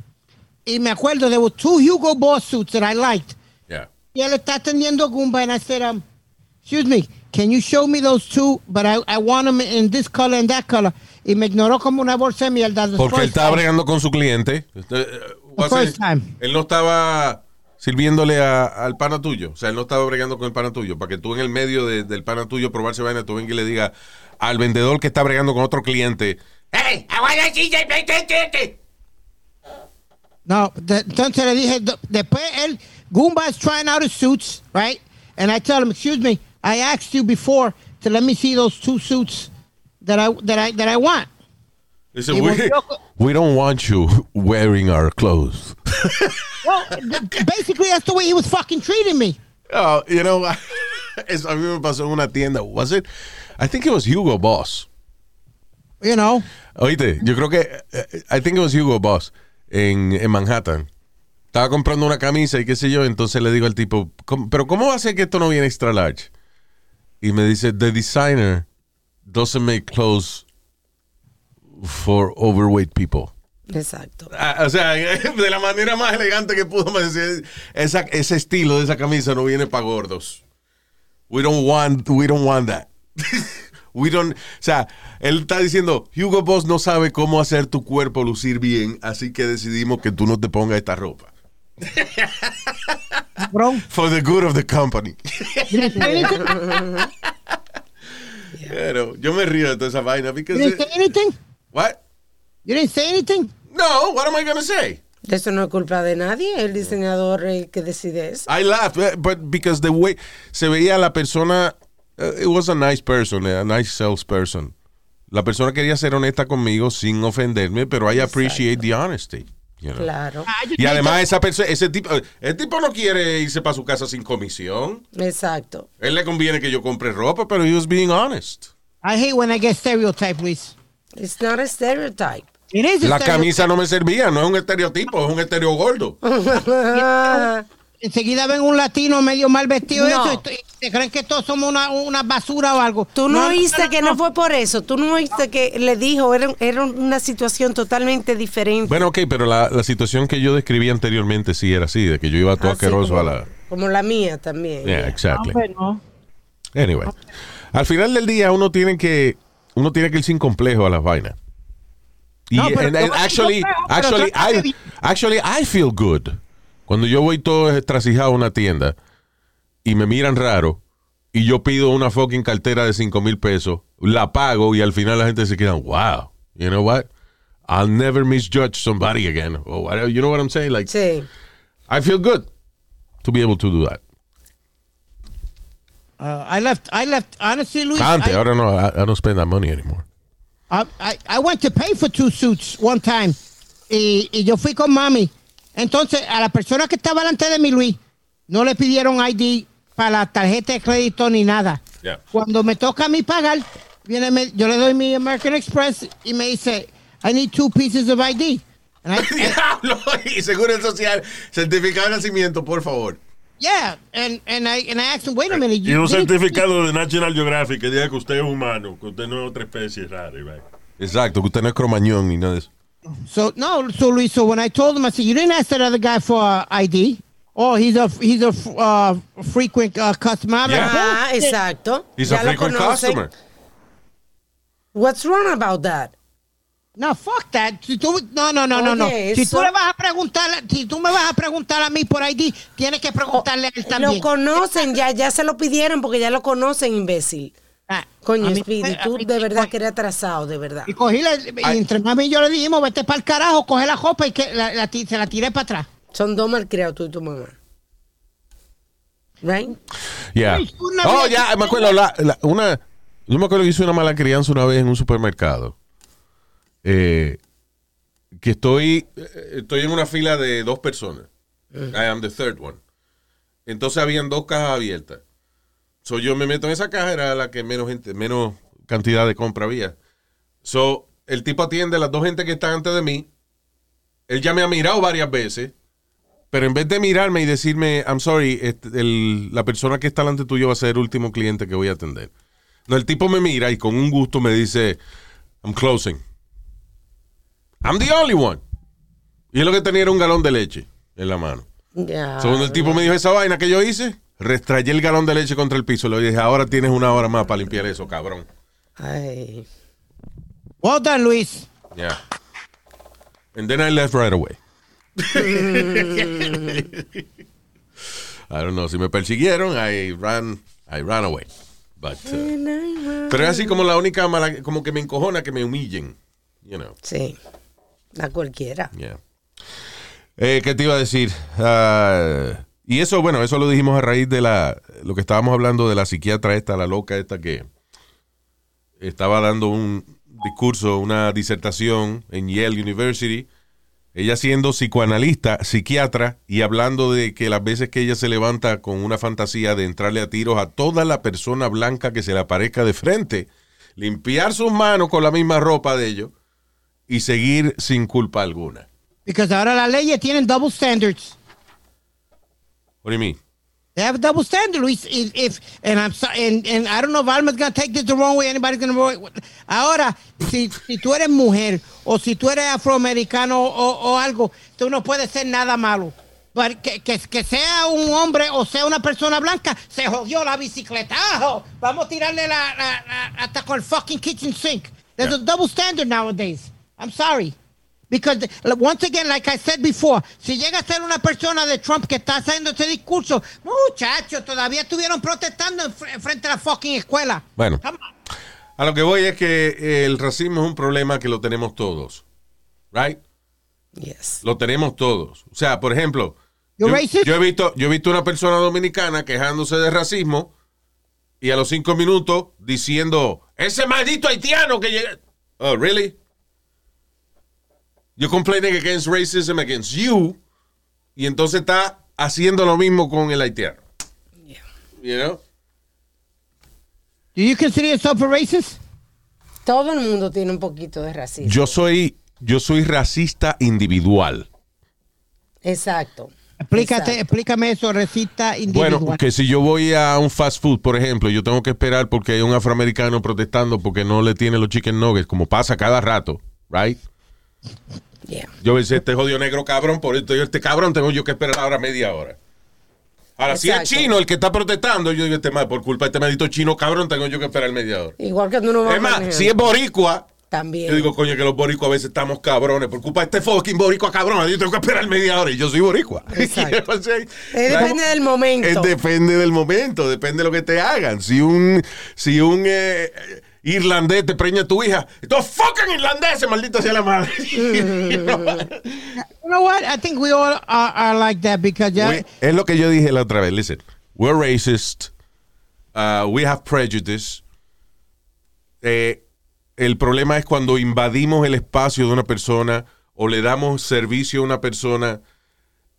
Y me acuerdo, there were two Hugo Boss suits that I liked. Yeah. Y él está atendiendo Goomba, and I said, um, excuse me, can you show me those two? But I, I want them in this color and that color. Y me ignoró como una bolsa de mierda. Porque él estaba bregando con su cliente. Time. Él no estaba sirviéndole a- al pana tuyo. O sea, él no estaba bregando con el pana tuyo. Para que tú en el medio de- del pana tuyo probarse vaina, tú vengas y le digas al vendedor que está bregando con otro cliente. ¡Hey! I want a CJ Play No, de- entonces le dije, de- después él, Goomba is trying out his suits, right? And I tell him, excuse me, I asked you before to let me see those two suits that I that I that I want. Dice, *laughs* we, don't want you wearing our clothes. *laughs* Well, basically that's the way he was fucking treating me. Oh, you know, *laughs* eso a mí me pasó en una tienda. Was it? I think it was Hugo Boss. You know, Oíste, yo creo que, eh, I think it was Hugo Boss en, en Manhattan. Estaba comprando una camisa y qué sé yo, entonces le digo al tipo, "¿Cómo- pero ¿cómo va a ser que esto no viene extra large? Y me dice, the designer doesn't make clothes for overweight people. Exacto. Ah, o sea, *laughs* de la manera más elegante que pudo me decir, esa, ese estilo de esa camisa no viene para gordos. We don't want, we don't want that. *laughs* We don't, o sea, él está diciendo, Hugo Boss no sabe cómo hacer tu cuerpo lucir bien, así que decidimos que tú no te pongas esta ropa. bro. For the good of the company. *laughs* Pero yo me río de toda esa vaina. Because didn't say anything. What? You didn't say anything. No, what am I gonna say? Eso no es culpa de nadie, el diseñador el que decide eso. I laughed, eh, but because the way se veía la persona, uh, it was a nice person, a nice salesperson. La persona quería ser honesta conmigo sin ofenderme, pero I appreciate the honesty. you know. Claro, I just Y hate además esa persona, ese tipo, el tipo no quiere irse para su casa sin comisión. exacto. Él le conviene que yo compre ropa, pero he was being honest. I hate when I get stereotyped, Luis. It's not a stereotype. It is a La stereotype. camisa no me servía, no es un estereotipo, es un estereo gordo. Enseguida ven un latino medio mal vestido No. eso, se creen que todos somos una, una basura o algo. Tú no, oíste que no fue por eso. Tú no oíste que le dijo, era, era una situación totalmente diferente. Bueno, ok, pero la, la situación que yo describí anteriormente sí era así, de que yo iba todo Así asqueroso como, a la... como la mía también. Yeah, exactly. Bueno, Anyway, al final del día uno tiene que uno tiene que ir sin complejo a las vainas. Y No, pero and- actually, actually, I, actually, I feel good. Cuando yo voy todo estrasijado a una tienda y me miran raro y yo pido una fucking cartera de 5 mil pesos, la pago y al final la gente se queda, wow, you know what? I'll never misjudge somebody again. Or whatever. You know what I'm saying? Like, Sí. I feel good to be able to do that. Uh, I left, I left, honestly, Luis, Antes, I, ahora no, I, I don't spend that money anymore. I, I, I went to pay for two suits one time y, y yo fui con mami. Entonces, a la persona que estaba delante de mí, Luis, no le pidieron ID para la tarjeta de crédito ni nada. Yeah. Cuando me toca a mí pagar, viene, me- yo le doy mi American Express y me dice, I need two pieces of ID. And I- *laughs* Diablo. Y seguro social, certificado de nacimiento, por favor. Yeah, and, and, I, and I asked him, wait a minute. Y un didn't- certificado de National Geographic que diga que usted es humano, que usted no es otra especie rara. y vaina. Exacto, que usted no es cromañón ni nada de eso. So no, so Luis, so when I told him, I said, you didn't ask that other guy for uh, ID. Oh, he's a he's a uh, frequent uh, customer. Yeah. Ah, exacto. He's Ya a frequent customer. What's wrong about that? No, fuck that. Si tú, no, no, no, no, no. Si eso- tú le vas a preguntar, si tú me vas a preguntar a mí por ID, tienes que preguntarle a él Lo también. conocen, ya, ya se lo pidieron porque ya lo conocen, imbécil. Ah, Coño, mí- Speedy, a tú mí- de verdad que eres atrasado, de verdad. Y cogí la, y entre mami y yo le dijimos, vete para el carajo, coge la copa y que la, la se la tiré para atrás. Son dos malcriados, tú y tu mamá. Right? Yeah. Oh, ya, me acuerdo. La, la- una, yo me acuerdo que hice una mala crianza una vez en un supermercado. Eh, que estoy, eh, estoy en una fila de dos personas. I am the third one. Entonces habían dos cajas abiertas. So yo me meto en esa caja, era la que menos gente, menos cantidad de compra había. So, el tipo atiende a las dos gente que están antes de mí. Él ya me ha mirado varias veces. Pero en vez de mirarme y decirme, I'm sorry, este, el- la persona que está delante tuyo va a ser el último cliente que voy a atender. No, el tipo me mira y con un gusto me dice, I'm closing. I'm the only one. Y es lo que tenía era un galón de leche en la mano. Ya. So, cuando el tipo me dijo esa vaina que yo hice, restrayé el galón de leche contra el piso. Le dije, ahora tienes una hora más para limpiar eso, cabrón. Ay. Well done, Luis. Yeah. And then I left right away. *laughs* I don't know. Si me persiguieron, I ran, I ran away. But, uh, pero es así como la única mala, como que me encojona que me humillen. You know. Sí. A cualquiera. Eh, ¿Qué te iba a decir? Ah, y eso, bueno, eso lo dijimos a raíz de la, lo que estábamos hablando de la psiquiatra esta, la loca esta que estaba dando un discurso, una disertación en Yale University. Ella siendo psicoanalista, psiquiatra, y hablando de que las veces que ella se levanta con una fantasía de entrarle a tiros a toda la persona blanca que se le aparezca de frente, limpiar sus manos con la misma ropa de ellos y seguir sin culpa alguna. Because ahora las leyes tienen double standards. What do you mean? They have a double standard, Luis. If, if and I'm so, and, and I don't know if Alma's gonna take this the wrong way. Anybody's gonna. Ahora, si, si tú eres mujer o si tú eres afroamericano o, o algo, tú no puedes ser nada malo. Pero que, que, que sea un hombre o sea una persona blanca, se jodió la bicicleta. ¡Ajo! Vamos a tirarle la, la- la- hasta con el fucking kitchen sink. There's a double standard nowadays. I'm sorry. Because, once again, like I said before, si llega a ser una persona de Trump que está haciendo ese discurso, muchachos, todavía estuvieron protestando en fr- frente a la fucking escuela. Bueno. A lo que voy es que el racismo es un problema que lo tenemos todos. Right? Yes. Lo tenemos todos. O sea, por ejemplo, yo, yo he visto, yo he visto una persona dominicana quejándose de racismo y a los cinco minutos diciendo, ese maldito haitiano que llega. Oh, really? You're complaining against racism against you y entonces está haciendo lo mismo con el haitiano. You know? Do you consider yourself a racist? Todo el mundo tiene un poquito de racismo. Yo soy, yo soy racista individual. Exacto. Explícate, explícame eso, recita individual. Bueno, que si yo voy a un fast food, por ejemplo, yo tengo que esperar porque hay un afroamericano protestando porque no le tiene los chicken nuggets, como pasa cada rato, right? Yeah. Yo pensé, este jodido negro cabrón, por esto, yo, este cabrón tengo yo que esperar ahora media hora. Ahora, si es chino el que está protestando, yo digo, este mal, por culpa de este maldito chino cabrón, tengo yo que esperar media hora. Igual que tú no vas Es más, si es boricua, También. yo digo, coño, que los boricuas a veces estamos cabrones, por culpa de este fucking boricua cabrón, yo tengo que esperar media hora y yo soy boricua. *laughs* Exacto. O sea, Eh, depende del momento. es depende del momento, depende de lo que te hagan. Si un, si un eh, irlandés te preña tu hija, estos fucking irlandeses, maldita sea la madre. *laughs* You know what? I think we all are, are like that because We- es lo que yo dije la otra vez. Listen, we're racist. uh, we have prejudice. Eh, el problema es cuando invadimos el espacio de una persona o le damos servicio a una persona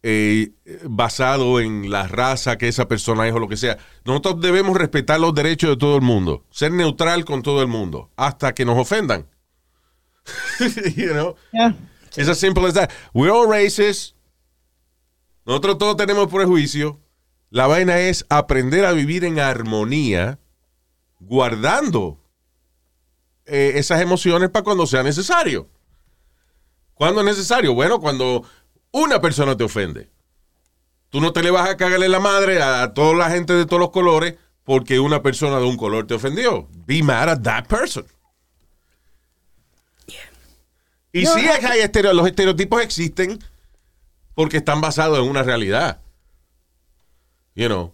eh, basado en la raza que esa persona es o lo que sea. Nosotros debemos respetar los derechos de todo el mundo, ser neutral con todo el mundo, hasta que nos ofendan. *laughs* You know? Yeah. It's as simple as that. We're all racist. Nosotros todos tenemos prejuicio. La vaina es aprender a vivir en armonía, guardando eh, esas emociones para cuando sea necesario. ¿Cuándo es necesario? Bueno, cuando una persona te ofende. Tú no te le vas a cagarle la madre a toda la gente de todos los colores porque una persona de un color te ofendió. Be mad at that person. Y sí es que hay los estereotipos existen porque están basados en una realidad. You know.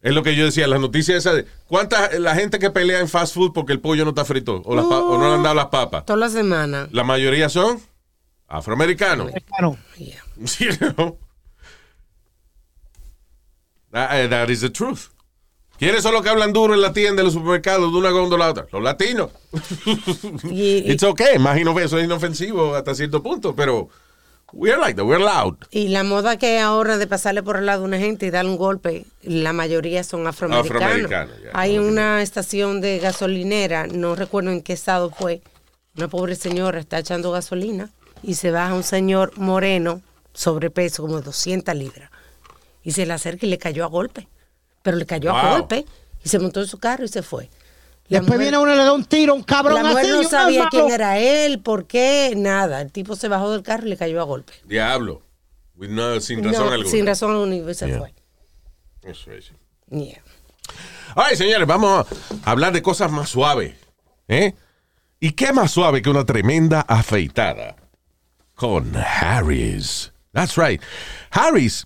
Es lo que yo decía, las noticias esas de cuánta la gente que pelea en fast food porque el pollo no está frito o, las o no le han dado las papas. Toda la semana. La mayoría son afroamericanos. *laughs* Claro. Yeah. You know? That, that is the truth. ¿Quiénes son los que hablan duro en la tienda, en los supermercados, de una góndola a otra? Los latinos. Y, It's okay. Más inof- eso es inofensivo hasta cierto punto, pero we're like that. We're loud. y la moda que hay ahora de pasarle por el lado a una gente y darle un golpe, la mayoría son afroamericanos. Afroamericanos, ya. Hay una estación de gasolinera, no recuerdo en qué estado fue, una pobre señora está echando gasolina y se baja un señor moreno, sobrepeso, como de 200 libras, y se le acerca y le cayó a golpe. Pero le cayó a golpe y se montó en su carro y se fue. La Después mujer- viene uno y le da un tiro, un cabrón la mujer no sabía malo. quién era él, por qué, nada. El tipo se bajó del carro y le cayó a golpe. Diablo. With no- sin razón No, alguna. sin razón alguna y se Yeah. fue. Eso es. Yeah. Ay, señores, vamos a hablar de cosas más suaves. ¿eh? ¿Y qué más suave que una tremenda afeitada? Con Harris. That's right. Harris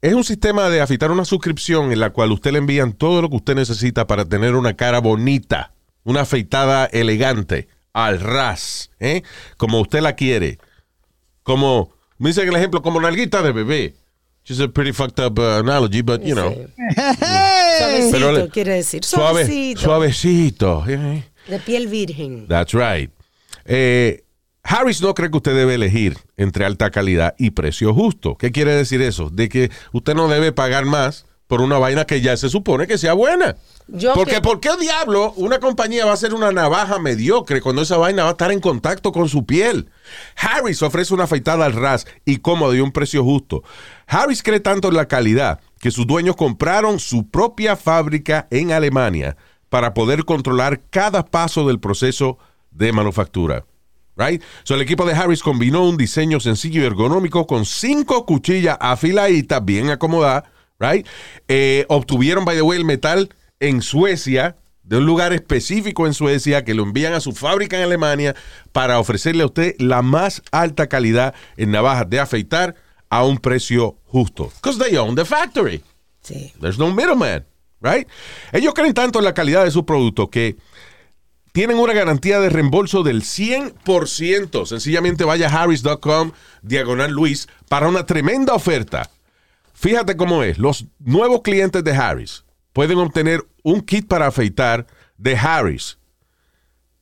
es un sistema de afeitar una suscripción en la cual usted le envían todo lo que usted necesita para tener una cara bonita, una afeitada elegante, al ras, ¿eh? como usted la quiere. Como, me dicen el ejemplo, como nalguita de bebé. Which is a pretty fucked up uh, analogy, but you know. Sí. *laughs* Suavecito, le- quiere decir. Suave, Suavecito. suavecito. eh. De piel virgen. That's right. Eh, Harris no cree que usted debe elegir entre alta calidad y precio justo. ¿Qué quiere decir eso? De que usted no debe pagar más por una vaina que ya se supone que sea buena. Yo Porque que- ¿por qué diablo una compañía va a ser una navaja mediocre cuando esa vaina va a estar en contacto con su piel? Harris ofrece una afeitada al ras y cómodo y un precio justo. Harris cree tanto en la calidad que sus dueños compraron su propia fábrica en Alemania para poder controlar cada paso del proceso de manufactura. Right? So, el equipo de Harris combinó un diseño sencillo y ergonómico con cinco cuchillas afiladitas, bien acomodadas, right? Eh, obtuvieron, by the way, el metal en Suecia, de un lugar específico en Suecia, que lo envían a su fábrica en Alemania para ofrecerle a usted la más alta calidad en navajas de afeitar a un precio justo. Because they own the factory. Sí. There's no middleman, right? Ellos creen tanto en la calidad de su producto que tienen una garantía de reembolso del 100%. Sencillamente vaya a harris.com, diagonal Luis, para una tremenda oferta. Fíjate cómo es. Los nuevos clientes de Harris pueden obtener un kit para afeitar de Harris.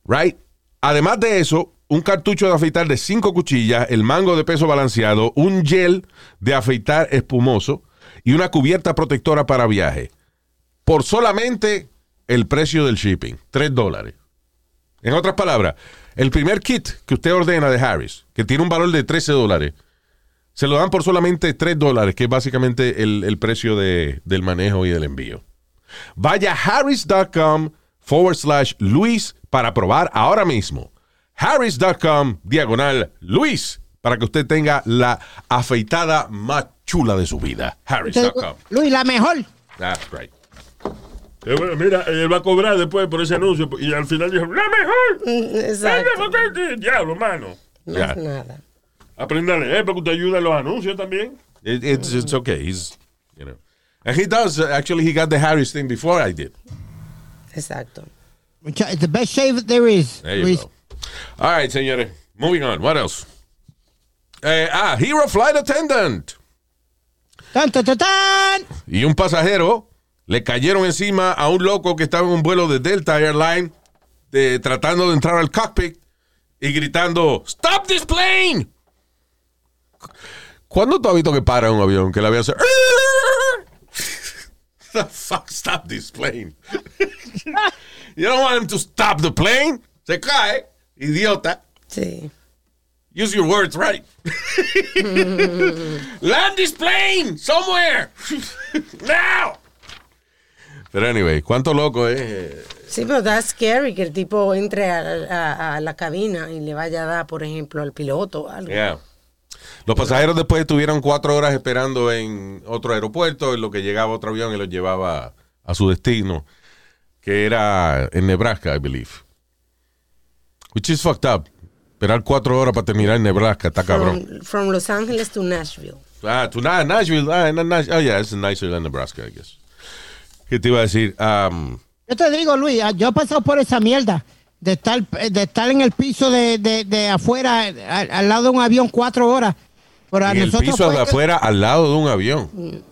Right? Además de eso, un cartucho de afeitar de cinco cuchillas, el mango de peso balanceado, un gel de afeitar espumoso y una cubierta protectora para viaje. Por solamente el precio del shipping, 3 dólares. En otras palabras, el primer kit que usted ordena de Harris, que tiene un valor de 13 dólares, se lo dan por solamente 3 dólares, que es básicamente el, el precio de- del manejo y del envío. Vaya a harris.com forward slash Luis para probar ahora mismo. Harris.com diagonal Luis para que usted tenga la afeitada más chula de su vida. Harris.com. Luis, la mejor. That's right. Eh, bueno, Mira, él va a cobrar después por ese anuncio y al final dijo, ¡la mejor! Mm, Exacto. Diablo, mano. No Ya. es nada. Aprenda a leer porque usted ayuda en los anuncios también. It- it's, it's okay. He's, you know. And he does. Actually, he got the Harris thing before I did. Exacto. It's the best shave there is. There you Luis. go. All right, señores. Moving on. What else? Eh, ah, Hero Flight Attendant. Tan, tan, tan, tan. y un pasajero le cayeron encima a un loco que estaba en un vuelo de Delta Airline de- tratando de entrar al cockpit y gritando ¡Stop this plane! ¿Cuándo tú has visto que para un avión que la avión hace *laughs* The fuck stop this plane? you don't want him to stop the plane. Se cae, idiota. Sí. Use your words right. *laughs* Land this plane somewhere. *laughs* Now. Pero anyway, cuánto loco es. Sí, pero that's scary que el tipo entre a, a- a la cabina y le vaya a dar, por ejemplo, al piloto o algo. Yeah. Los pasajeros después estuvieron cuatro horas esperando en otro aeropuerto, en lo que llegaba otro avión y los llevaba a su destino, que era en Nebraska, I believe. Which is fucked up. Esperar cuatro horas para terminar en Nebraska, está cabrón. From, from Los Ángeles to Nashville. Ah, to Na- Nashville. Ah, no, Nash- oh, yeah, it's nicer than Nebraska, I guess. ¿Qué te iba a decir? Um, Yo te digo, Luis, ah, yo he pasado por esa mierda de estar, de estar en el piso de, de, de afuera, al, al lado de un avión cuatro horas. Pero a en el piso fue de que- afuera, al lado de un avión.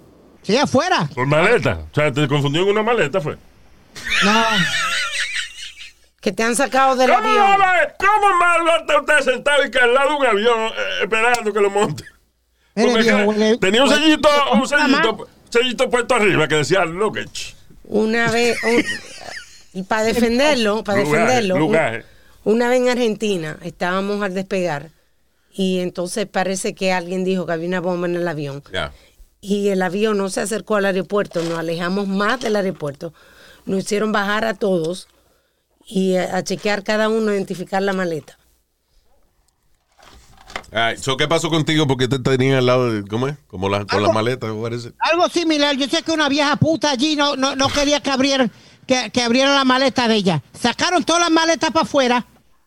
Sí, afuera. Por maleta. O sea, te confundió en una maleta, fue. No. Que te han sacado del ¿Cómo, avión. va a ver? ¿Cómo malo está usted sentado y que al lado de un avión eh, esperando que lo monte? Mire, Porque viejo, que- huele- tenía un huele- sellito, un huele a sellito, sellito puesto arriba que decía luggage. Una vez, un- y para defenderlo, para Lugaje, defenderlo, un- una vez en Argentina estábamos al despegar y entonces parece que alguien dijo que había una bomba en el avión y el avión no se acercó al aeropuerto, nos alejamos más del aeropuerto, nos hicieron bajar a todos y a, a chequear cada uno, identificar la maleta. So, ¿Qué pasó contigo? Porque te tenían al lado de. ¿Cómo es? Como la, con la Algo- maleta, parece. Algo similar. Yo sé que una vieja puta allí no, no, no quería que abrieran, que, que abrieran la maleta de ella. Sacaron todas las maletas para afuera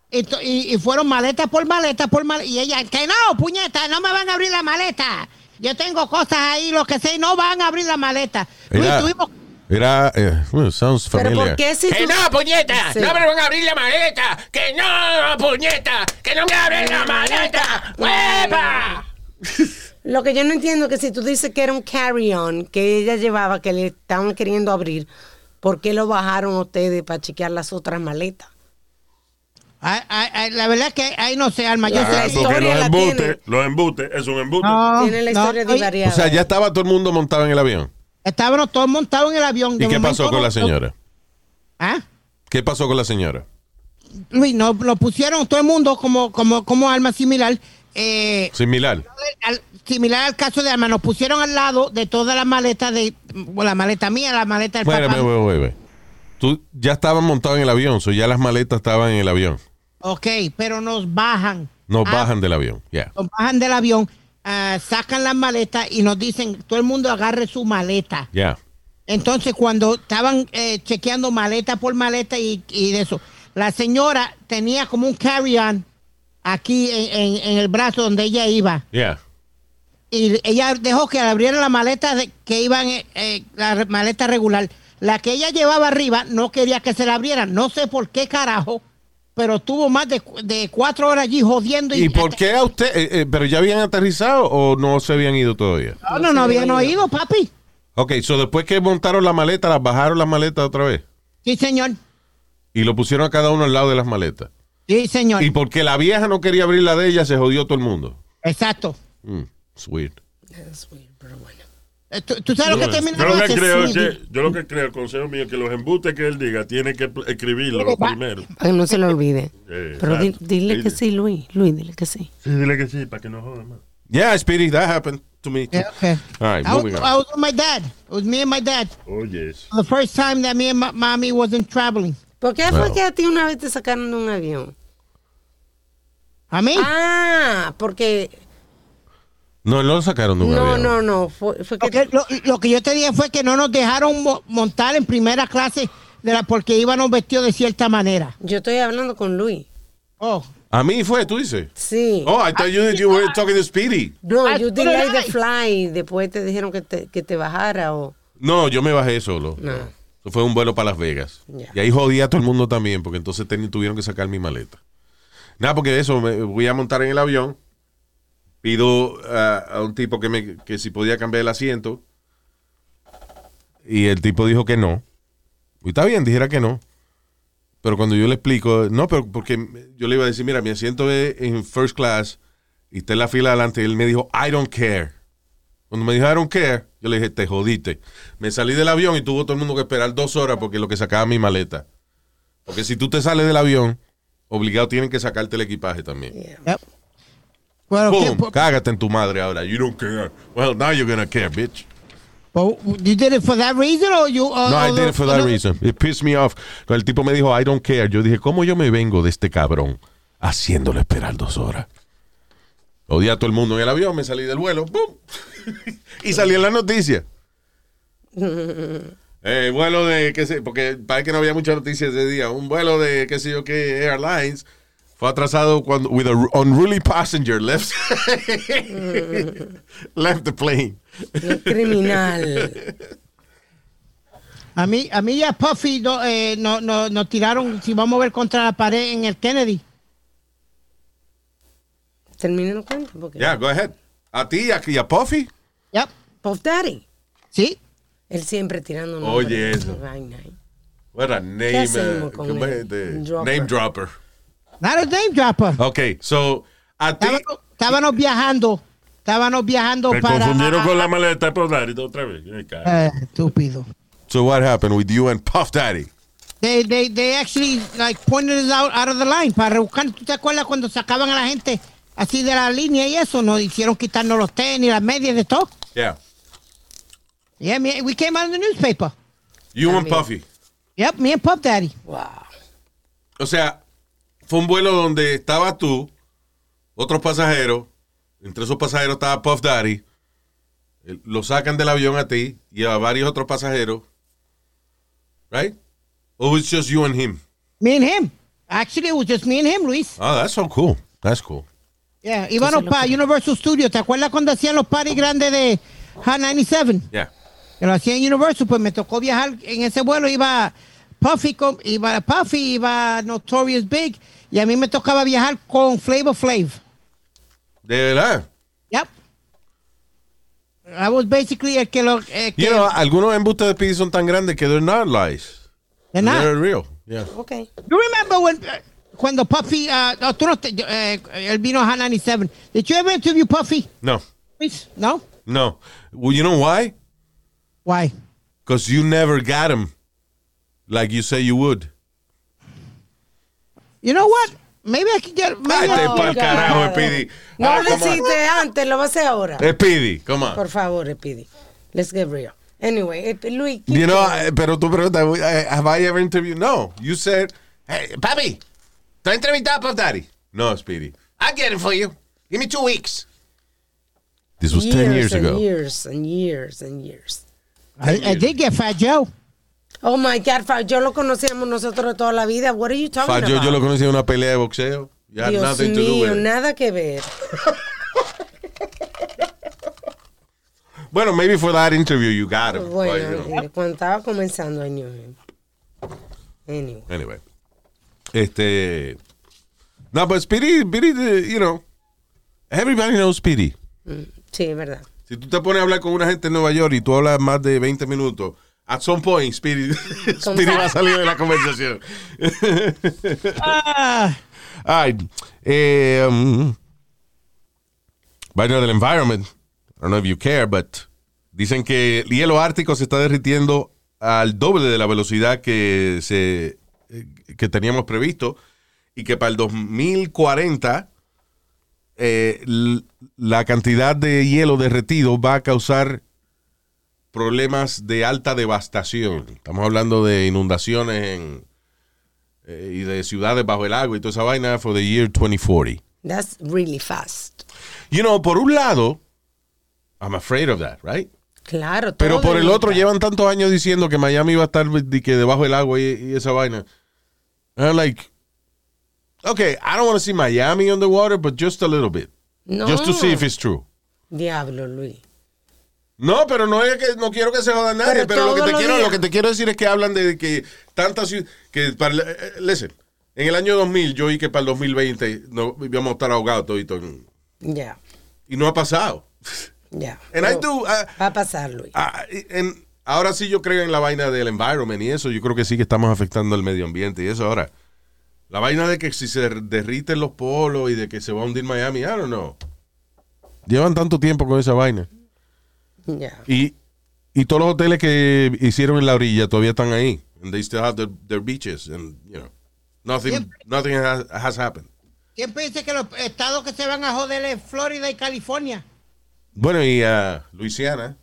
y, y- fueron maleta por maleta por maleta. Y ella, que no, puñeta, no me van a abrir la maleta. Yo tengo cosas ahí, lo que sé, no van a abrir la maleta. Luis, tuvimos- era eh, well, sounds Pero familiar. ¿por qué si ¡Que tú- no, puñeta! Sí. ¡No me van a abrir la maleta! ¡Que no, puñeta! ¡Que no me abren la maleta! ¡Huepa! Lo que yo no entiendo es que si tú dices que era un carry-on que ella llevaba, que le estaban queriendo abrir, ¿por qué lo bajaron ustedes para chequear las otras maletas? Ay, ay, ay, la verdad es que ahí no sé, Alma. Yo sé Ah, que- historia porque los embutes, los embutes, es un embute. No, Tiene la no, historia oye, divariada. O sea, ya estaba todo el mundo montado en el avión. Estábamos todos montados en el avión. ¿Y qué pasó con la señora? ¿Ah? ¿Qué pasó con la señora? Luis, no, lo pusieron todo el mundo como, como, como arma similar. Eh, Similar. al- similar al caso de Alma, nos pusieron al lado de todas las maletas de bueno, la maleta mía, la maleta del Bueno, papá. bueno, bueno, bueno. Tú ya estabas montado en el avión, so ya las maletas estaban en el avión. Ok, pero nos bajan. Nos Ah, bajan del avión. Ya. Nos bajan del avión, ah, sacan las maletas y nos dicen, todo el mundo agarre su maleta. Ya. Entonces, cuando estaban eh, chequeando maleta por maleta y, y de eso, la señora tenía como un carry-on aquí en, en- en el brazo donde ella iba. Ya. y ella dejó que abrieran la maleta de, que iban eh, eh, la maleta regular. La que ella llevaba arriba no quería que se la abrieran. No sé por qué carajo, pero estuvo más de, cu- de cuatro horas allí jodiendo. ¿Y por qué a usted? eh, eh, ¿Pero ya habían aterrizado o no se habían ido todavía? No, no, no habían oído, papi. Ok, so después que montaron la maleta, las bajaron las maletas otra vez. Sí, señor. Y lo pusieron a cada uno al lado de las maletas. Sí, señor. Y porque la vieja no quería abrir la de ella, se jodió todo el mundo. Exacto. Mm, it's weird. ¿Tú, tú sabes lo que termina Yo lo que creo es Sí, que, yo lo que creo, el consejo mío, es que los embutes que él diga, tiene que escribirlo primero. Para que no se lo olvide. *laughs* Eh, Pero di- dile que Sí. Luis. Luis, dile que sí. Sí, dile que sí, para que no joda más. Yeah, Speedy, that happened to me. too. Yeah, okay. All right, I was, moving on. I was with my dad. It was me and my dad. Oh, yes. The first time that me and my mommy wasn't traveling. ¿Por qué fue Wow. que a ti una vez te sacaron de un avión? ¿A mí? Ah, porque... No, no lo sacaron de un No, avión. no, no. Fue, fue que... Lo que, lo, lo que yo te dije fue que no nos dejaron mo- montar en primera clase de la, porque íbamos vestidos de cierta manera. Yo estoy hablando con Luis. Oh, A mí fue, tú dices. Sí. Oh, I thought you, you were talking to Speedy. No, Ah, you delay no the fly. Después te dijeron que te, que te bajara o... No, yo me bajé solo. No. Eso fue un vuelo para Las Vegas. Y ahí jodía a todo el mundo también, porque entonces tuvieron que sacar mi maleta. Nada, porque eso, me voy a montar en el avión. Pido ah, a un tipo que, me, que si podía cambiar el asiento. Y el tipo dijo que no. Y está bien, dijera que no. Pero cuando yo le explico, no, pero porque yo le iba a decir, mira, mi asiento es en first class y está en la fila adelante. Y él me dijo, I don't care. Cuando me dijo I don't care, yo le dije, te jodiste. Me salí del avión y tuvo todo el mundo que esperar dos horas porque lo que sacaba mi maleta. Porque si tú te sales del avión, obligado tienen que sacarte el equipaje también. yep. Well, Boom, ¿qué- po- cágate en tu madre ahora. You don't care. Well, now you're gonna care, bitch. po- you did it for that reason or you? or- No, I did it for that reason. It pissed me off. El tipo me dijo, I don't care. Yo dije, ¿cómo yo me vengo de este cabrón haciéndole esperar dos horas? Odié a todo el mundo en el avión, me salí del vuelo, ¡pum! *laughs* y salí en la noticia. *laughs* Eh, vuelo de, qué sé, porque parece que no había muchas noticias ese día. Un vuelo de, qué sé yo qué, Airlines fue atrasado cuando, with an unruly passenger left, *laughs* left the plane. Criminal. A mí, a mí ya Puffy no, eh, no, no, nos tiraron, si vamos a ver contra la pared en el Kennedy. Termina el cuento. Porque Yeah, go ahead. A ti y a, y a Puffy. Yep. Puff Daddy. Sí. Él siempre tirando Oye, eso. What a name, uh. De- Dropper. name dropper. Not a name dropper. Okay, so a ti, Estábamos, estábamos viajando. Estábamos viajando Me para. confundieron con la maleta por dar otra vez. Me. Eh, estúpido. so what happened with you and Puff Daddy? They, they, they actually like pointed us out, out of the line para rebuscar. ¿Tú te acuerdas cuando sacaban a la gente así de la línea y eso? Nos hicieron quitarnos los tenis, las medias, de todo. Yeah, Yeah, me, we came out in the newspaper. you and También. Puffy. Yep, me and Puff Daddy. Wow. O sea, fue un vuelo donde estaba tú, otros pasajeros, entre esos pasajeros estaba Puff Daddy, lo sacan del avión a ti y a varios otros pasajeros, right? Or it's just you and him? Me and him. Actually, it was just me and him, Luis. Oh, that's so cool. That's cool. Yeah, íbamos para Universal Studios. ¿Te acuerdas cuando hacían los parties grandes de Hot 97? Yeah. Que lo hacían en Universal, pues me tocó viajar en ese vuelo. Iba Puffy, iba Puffy, iba Notorious Big. Y a mí me tocaba viajar con Flavor Flav. De verdad. Yep. I was basically el que lo. eh, que- You know, algunos embustes de Speedy son tan grandes que they're not lies. They're not. They're real. Yeah. Okay. You remember when, uh, cuando Puffy, uh, no, tú no te- eh, él vino a Hot 97. Did you ever interview Puffy? No, Luis? No? no. Well, you know why? Why? Because you never got him like you say you would. You know what? Maybe I could get. Maybe Ay, te I- pa'l carajo, Speedy. No lo come on. hiciste antes, lo va a hacer ahora. Speedy, come on. Por favor, Speedy. Let's get real. Anyway, Luis. keep You know, going. eh, pero tú preguntas, eh, have I ever interviewed? No. You said, hey, papi, ¿tú has entrevistado a Puff Daddy? No, Speedy. I'll get it for you. Give me two weeks. This was 10 years and ago. Years and years and years. I, I did get Fat Joe. Oh my God, yo lo conocíamos nosotros toda la vida. What are you talking about? yo lo conocí en una pelea de boxeo. You had Dios nothing to do mío, with it. nada que ver. *laughs* Bueno, maybe for that interview you got him. Bueno, but, you know. cuando estaba comenzando, I knew him. Anyway. Anyway. Este. No, but Speedy, Speedy, you know, everybody knows Speedy. Sí, es verdad. Si tú te pones a hablar con una gente en Nueva York y tú hablas más de 20 minutos, at some point, Speedy, *laughs* Speedy va a salir de la conversación. Ah, Ay, eh, um, vaina del environment. I don't know if you care, but dicen que el hielo ártico se está derritiendo al doble de la velocidad que, se, eh, que teníamos previsto y que para el 2040 eh, la cantidad de hielo derretido va a causar problemas de alta devastación. Estamos hablando de inundaciones en, eh, y de ciudades bajo el agua y toda esa vaina for the year 2040. That's really fast. You know, por un lado, I'm afraid of that, right? Claro. Pero por el otro llevan tantos años diciendo que Miami iba a estar de que debajo del agua y, y esa vaina. And I'm like, okay, I don't want to see Miami underwater, but just a little bit. No. Just to see if it's true. Diablo, Luis. No, pero no es que no quiero que se joda nadie, Pero pero, lo que te quiero lo que te quiero decir es que hablan de que tantas que para eh, eh, listen, en el año 2000 yo oí que para el 2020 no íbamos a estar ahogados todito Ya, y no ha pasado. ya. And I Pero do, uh, Va a pasar, Luis. Ah, en- ahora sí yo creo en la vaina del environment y eso, yo creo que sí que estamos afectando el medio ambiente y eso ahora. La vaina de que si se derriten los polos y de que se va a hundir Miami, I don't know. Llevan tanto tiempo con esa vaina. Y, y todos los hoteles que hicieron en la orilla todavía están ahí. And they still have their, their beaches and, you know, nothing, nothing has, has happened. Siempre dice que los estados que se van a joder es Florida y California. Bueno, y a Luisiana.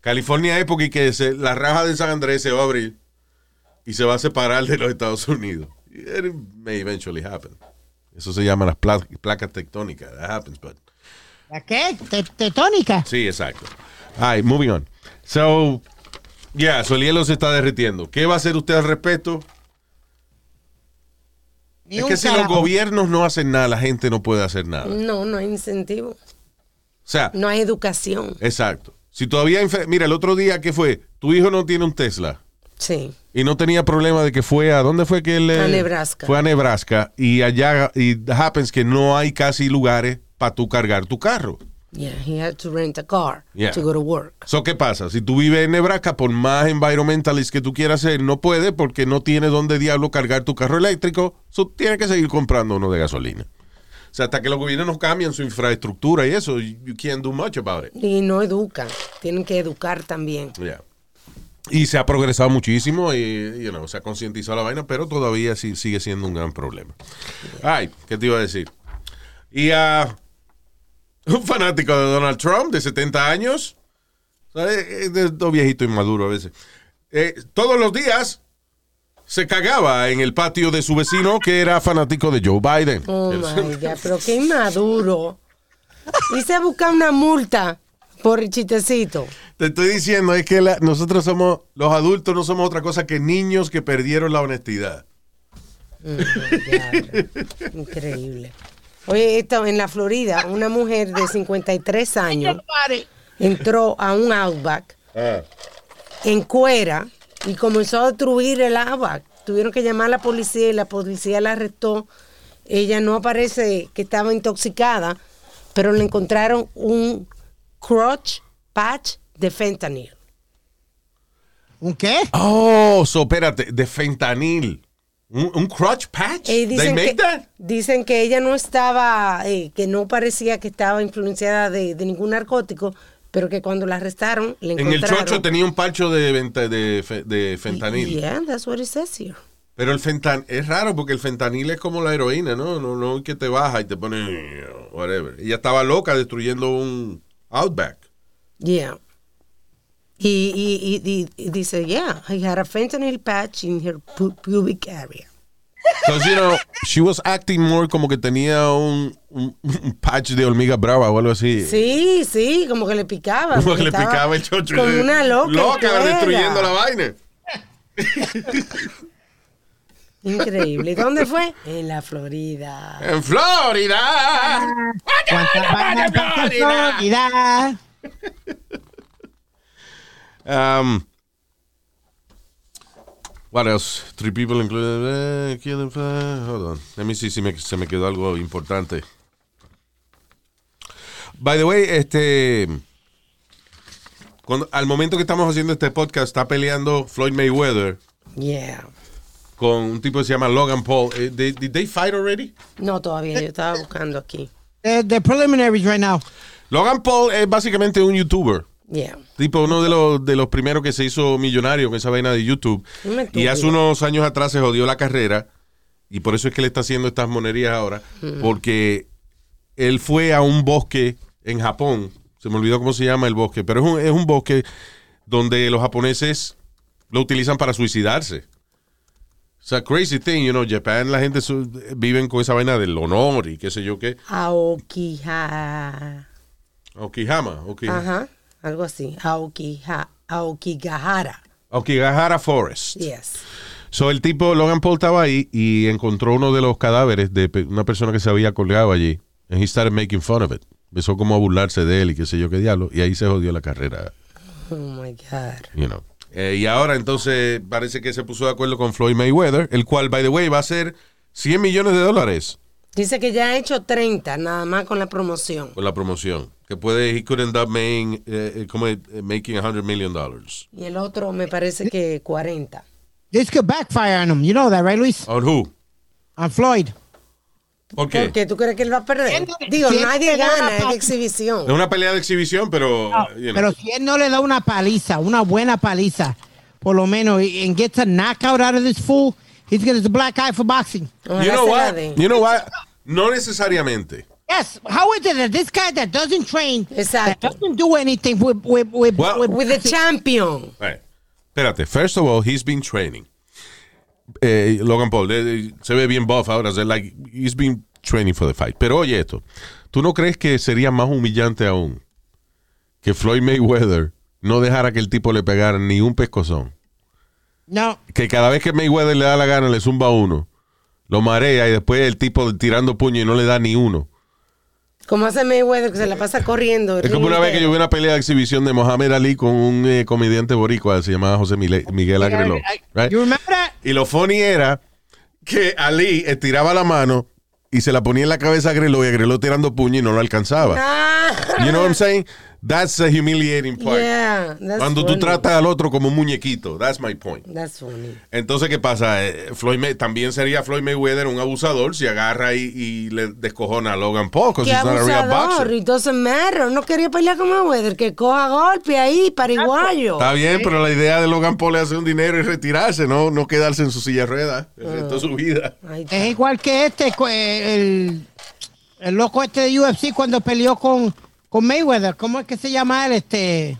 California es porque que se- la raja de San Andrés se va a abrir y se va a separar de los Estados Unidos. It may eventually happen. Eso se llama las pla- placas tectónicas. That happens, but... ¿La qué? Te- Tetónica. Sí, exacto. All right, moving on. So, yeah, so el hielo se está derritiendo. ¿Qué va a hacer usted al respecto? Ni es que si los gobiernos no hacen nada, la gente no puede hacer nada. O No, no hay incentivo. sea, No hay educación. exacto. Si todavía, mira, el otro día, ¿qué fue? Tu hijo no tiene un Tesla. Sí. Y no tenía problema de que fue a, ¿dónde fue que él? eh, A Nebraska. Fue a Nebraska y allá, y happens que no hay casi lugares para tú cargar tu carro. Yeah, he had to rent a car Yeah. to go to work. So, ¿qué pasa? Si tú vives en Nebraska, por más environmentalist que tú quieras ser, no puede porque no tiene dónde diablo cargar tu carro eléctrico. So, tienes que seguir comprando uno de gasolina. O sea, hasta que los gobiernos no cambien su infraestructura y eso, you can't do much about it. Y no educan. Tienen que educar también. Yeah. Y se ha progresado muchísimo y you know, se ha concientizado la vaina, pero todavía sí, sigue siendo un gran problema. Ay, ¿qué te iba a decir? Y a un fanático de Donald Trump de 70 años, ¿sabes? Es de todo viejito y maduro a veces, eh, todos los días se cagaba en el patio de su vecino que era fanático de Joe Biden. Oh my God, pero qué inmaduro. Hice a buscar una multa por chistecito. Te estoy diciendo, es que la- nosotros somos, los adultos no somos otra cosa que niños que perdieron la honestidad. Diablo. Increíble. Oye, esto en la Florida, una mujer de 53 años entró a un Outback en cuera y comenzó a destruir el Outback. Tuvieron que llamar a la policía y la policía la arrestó. Ella no aparece que estaba intoxicada, pero le encontraron un crotch patch de fentanyl. ¿Un qué? Oh, so, espérate, de fentanil. ¿Un, un crotch patch? Eh, They dicen, make que, that? dicen que ella no estaba, eh, que no parecía que estaba influenciada de, de ningún narcótico, pero que cuando la arrestaron le En el encontraron. chocho tenía un parcho de, venta- de, de fentanil. Yeah, that's what it says here. Pero el fentanil es raro porque el fentanil es como la heroína, ¿no? No, no que te baja y te pone whatever. Ella estaba loca destruyendo un Outback. Yeah. Y, y, y, y- y dice, yeah, I had a fentanyl patch in her pu- pubic area. Because, you know, she was acting more como que tenía un, un, un patch de hormiga brava o algo así. Sí, sí, como que le picaba. Como que le picaba el chocho. Como una loca. Loca entera. destruyendo la vaina. Increíble. ¿Y dónde fue? En la Florida. En Florida. ¿Cuántas vainas de Florida? Um, what else? Three people included. eh, uh, hold on. Let me see si me, se me quedó algo importante. By the way, este. cuando- al momento que estamos haciendo este podcast, está peleando Floyd Mayweather Yeah. con un tipo que se llama Logan Paul. Eh, they- did they fight already? No, todavía, yo estaba buscando aquí. The, the preliminaries right now. Logan Paul es básicamente un youtuber. Yeah. Tipo uno de los, de los primeros que se hizo millonario con esa vaina de YouTube. Y hace unos años atrás se jodió la carrera. Y por eso es que le está haciendo estas monerías ahora. Porque él fue a un bosque en Japón. Se me olvidó cómo se llama el bosque. Pero es un, es un bosque donde los japoneses lo utilizan para suicidarse. O sea, crazy thing, you know, Japan, la gente viven con esa vaina del honor y qué sé yo qué. Aokija. Okihama, Okihama. Ajá. Algo así. Aokija. Aokigahara. Okigahara Forest. Yes. So, el tipo, Logan Paul estaba ahí y encontró uno de los cadáveres de una persona que se había colgado allí. And he started making fun of it. Empezó como a burlarse de él y qué sé yo qué diablo. Y ahí se jodió la carrera, Oh my God. you know. Eh, y ahora entonces parece que se puso de acuerdo con Floyd Mayweather, el cual, by the way, va a ser 100 millones de dólares Dice que ya ha hecho 30, nada más con la promoción. por la promoción. Que puede, he could end up making, eh, eh, como, eh, making 100 million dollars. Y el otro me parece que 40. This could backfire on him. You know that, right, Luis? ¿On who? On Floyd. ¿Por qué? ¿Por qué? ¿Tú crees que él va a perder? Digo, siendo nadie una gana, es de Es exhibición. una pelea de exhibición, pero... you know. Pero si él no le da una paliza, una buena paliza, por lo menos, y- and gets a knockout out of this fool, he's got his black eye for boxing. You know what? You know what? No necesariamente. Yes, how is it that this guy that doesn't train, that doesn't do anything with with with, Well- with- With the champion. Right. Espérate, first of all, he's been training. Eh, Logan Paul eh, eh, se ve bien buff ahora, so like, he's been training for the fight. Pero oye esto, ¿tú no crees que sería más humillante aún que Floyd Mayweather no dejara que el tipo le pegara ni un pescozón? no. Que cada vez que Mayweather le da la gana le zumba uno, lo marea y después el tipo tirando puño y no le da ni uno. Como hace Mayweather que se la pasa corriendo. Es como una vez que yo vi una pelea de exhibición de Mohamed Ali con un eh, comediante boricua, se llamaba José Mile- Miguel Agreló. right? You remember that? Y lo funny era que Ali estiraba la mano y se la ponía en la cabeza a Agreló y Agreló tirando puño y no lo alcanzaba. Ah, You know what I'm saying? That's a humiliating part. yeah, that's Cuando funny. tú tratas al otro como un muñequito. That's my point. That's funny. Entonces, ¿qué pasa? Eh, Floyd May- también sería Floyd Mayweather un abusador si agarra y, y le descojona a Logan Paul Qué he's not a real abusador. boxer. It doesn't matter. No quería pelear con Mayweather. Que coja golpe ahí, pariguayo. Está bien, pero la idea de Logan Paul es hacer un dinero y retirarse, no, no quedarse en su silla de ruedas el resto de su vida. Ay, Es igual que este, eh, el, el loco este de UFC cuando peleó con, con Mayweather. ¿Cómo es que se llama él? Este.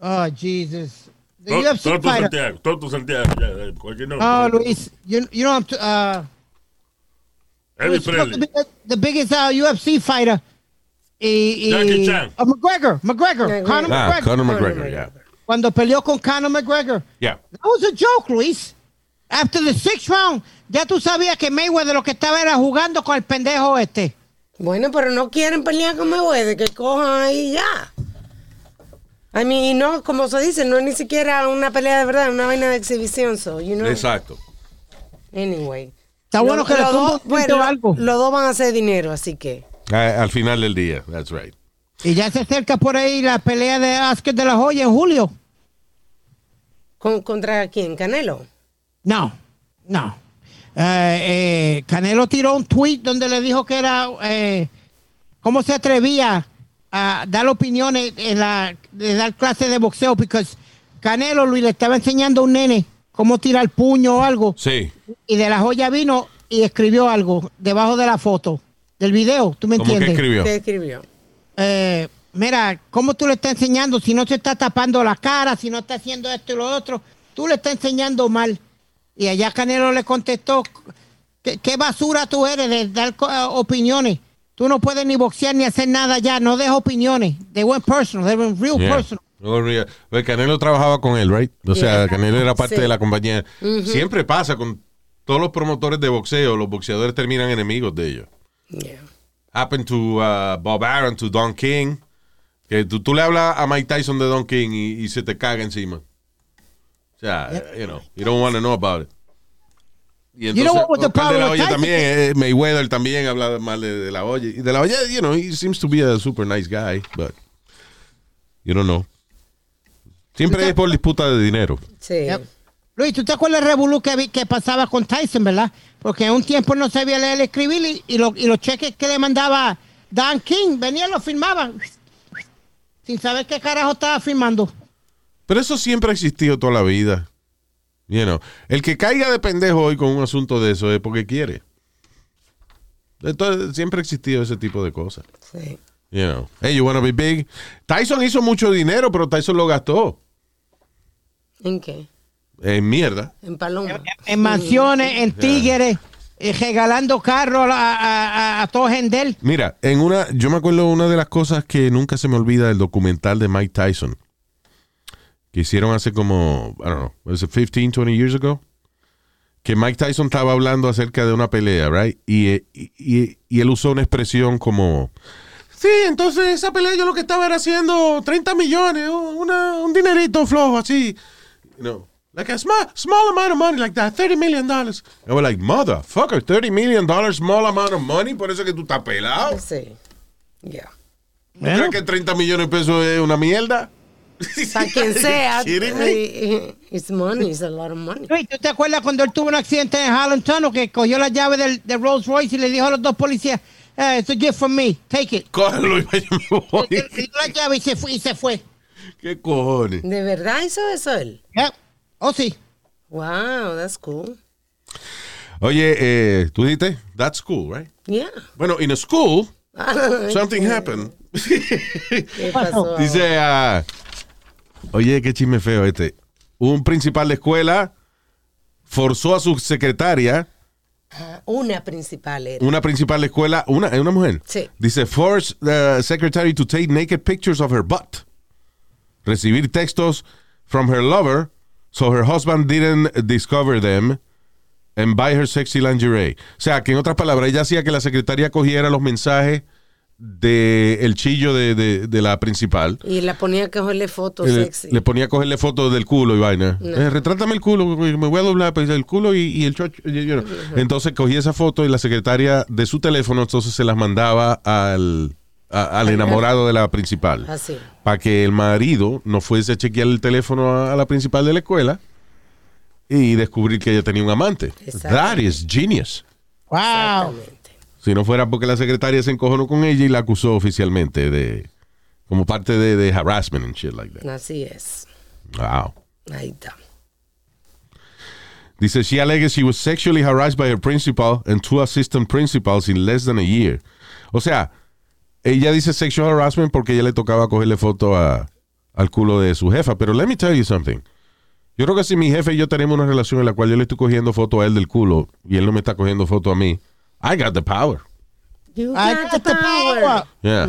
Oh, Jesus. The To- UFC Toto fighter. Santiago, Toto Santiago, ya, ya, cualquier nombre. No, Luis. You, you know, I'm t- uh, Elvis who's supposed to Presley. be the, the biggest uh, UFC fighter. Y, y- Jackie Chan. uh, McGregor. McGregor. McGregor. Conor Ah, McGregor. Conor McGregor, yeah. Cuando peleó con Conor McGregor. Yeah. That was a joke, Luis. After the sixth round, ya tú sabías que Mayweather lo que estaba era jugando con el pendejo este. Bueno, pero no quieren pelear con Mayweather. Que cojan ahí ya. I mean, y no, como se dice, no es ni siquiera una pelea de verdad, una vaina de exhibición. So, you know. Exacto. Anyway. Está bueno que los dos, bueno, algo. los dos van a hacer dinero, así que. Ah, al final del día, that's right. Y ya se acerca por ahí la pelea de Oscar de la Hoya en julio. ¿Con- ¿Contra quién? ¿Canelo? No, no. Eh, eh, Canelo tiró un tweet donde le dijo que era eh, cómo se atrevía a dar opiniones en la de dar clases de boxeo porque Canelo Luis le estaba enseñando a un nene cómo tirar puño o algo Sí. y de la joya vino y escribió algo debajo de la foto del video, ¿tú me ¿Cómo que entiendes? escribió? ¿Qué escribió? eh, mira, ¿cómo tú le estás enseñando si no se está tapando la cara, si no está haciendo esto y lo otro? Tú le estás enseñando mal. Y allá Canelo le contestó, ¿qué, qué basura tú eres de dar eh, opiniones? Tú no puedes ni boxear ni hacer nada ya, no des opiniones. They went personal, they went real Yeah. personal. Canelo trabajaba con él, right? O sea, Yeah. Canelo era parte Sí. de la compañía. Siempre pasa con todos los promotores de boxeo, los boxeadores terminan enemigos de ellos. Yeah. Happened to uh, Bob Aaron, to Don King. Que tú, tú le hablas a Mike Tyson de Don King y, y se te caga encima. O sea, you know, you don't want to know about it. Y You know what was the Oscar de la problem Tyson? también, eh, Mayweather también habla mal de, de la olla. Y de la olla, you know, he seems to be a super nice guy, but you don't know. Siempre es por disputa de dinero. Sí. Yep. Luis, ¿tú te acuerdas del revolú que, que pasaba con Tyson, verdad? Porque en un tiempo no sabía leer y escribir y, y lo- y los cheques que le mandaba Dan King, venía y los firmaba sin saber qué carajo estaba firmando. Pero eso siempre ha existido toda la vida. You know, el que caiga de pendejo hoy con un asunto de eso es porque quiere. Entonces, siempre ha existido ese tipo de cosas. sí. You know, hey, you wanna be big. Tyson hizo mucho dinero, pero Tyson lo gastó ¿En qué? en mierda. En Paloma. En mansiones, en tigres, eh, regalando carros a, a, a, a todo. Mira, en una, yo me acuerdo una de las cosas que nunca se me olvida del documental de Mike Tyson que hicieron hace como, I don't know, was it 15, 20 years ago? Que Mike Tyson estaba hablando acerca de una pelea, right? Y, y, y- y él usó una expresión como, sí, entonces esa pelea yo lo que estaba era haciendo 30 millones, una- un dinerito flojo así, you know. Like a small, small amount of money like that, 30 million dollars. I was like, motherfucker, 30 million dollars, small amount of money, por eso que tú estás pelado. Sí. Yeah. ¿No crees que 30 millones de pesos es una mierda? *laughs* Para quien sea. Eh, It's money, it's a lot of money. Luis, ¿tú te acuerdas cuando él tuvo un accidente en Harlem Tunnel que cogió la llave del, del Rolls Royce y le dijo a los dos policías, eh, it's a gift from me, take it. Cógelo y vaya, me voy. Le dio la llave y se fue. Y se fue. ¿Qué cojones? ¿De verdad hizo eso él? Yeah. Oh, sí. Wow, that's cool. Oye, eh, tú dijiste, that's cool, right? Yeah. Bueno, in a school, *laughs* something happened. *laughs* ¿Qué pasó? Dice, ah, oye, qué chisme feo este. Un principal de escuela forzó a su secretaria, Ah, Una principal era. una principal de escuela, una, ¿es una mujer. Sí. Dice, force the secretary to take naked pictures of her butt. Recibir textos from her lover so her husband didn't discover them and buy her sexy lingerie. O sea, que en otras palabras, ella hacía que la secretaria cogiera los mensajes de el chillo de, de- de la principal. Y la ponía a cogerle fotos Le, sexy. le ponía a cogerle fotos del culo y vaina. No. Eh, retrátame el culo, me voy a doblar pues, el culo y, y el chocho. y- you know. Entonces cogía esa foto y la secretaria de su teléfono entonces se las mandaba al, a- al enamorado de la principal. Así. Para que el marido no fuese a chequear el teléfono a, a la principal de la escuela y descubrir que ella tenía un amante. Exacto. That is genius. Wow. Si no fuera porque la secretaria se encojonó con ella y la acusó oficialmente de como parte de, de harassment and shit like that. Así es. Wow. Ahí está. Dice, she alleges she was sexually harassed by her principal and two assistant principals in less than a year. O sea, ella dice sexual harassment porque ella le tocaba cogerle foto a, al culo de su jefa. Pero let me tell you something. Yo creo que si mi jefe y yo tenemos una relación en la cual yo le estoy cogiendo foto a él del culo y él no me está cogiendo foto a mí, I got the power. You I got got the the power. power. Yeah.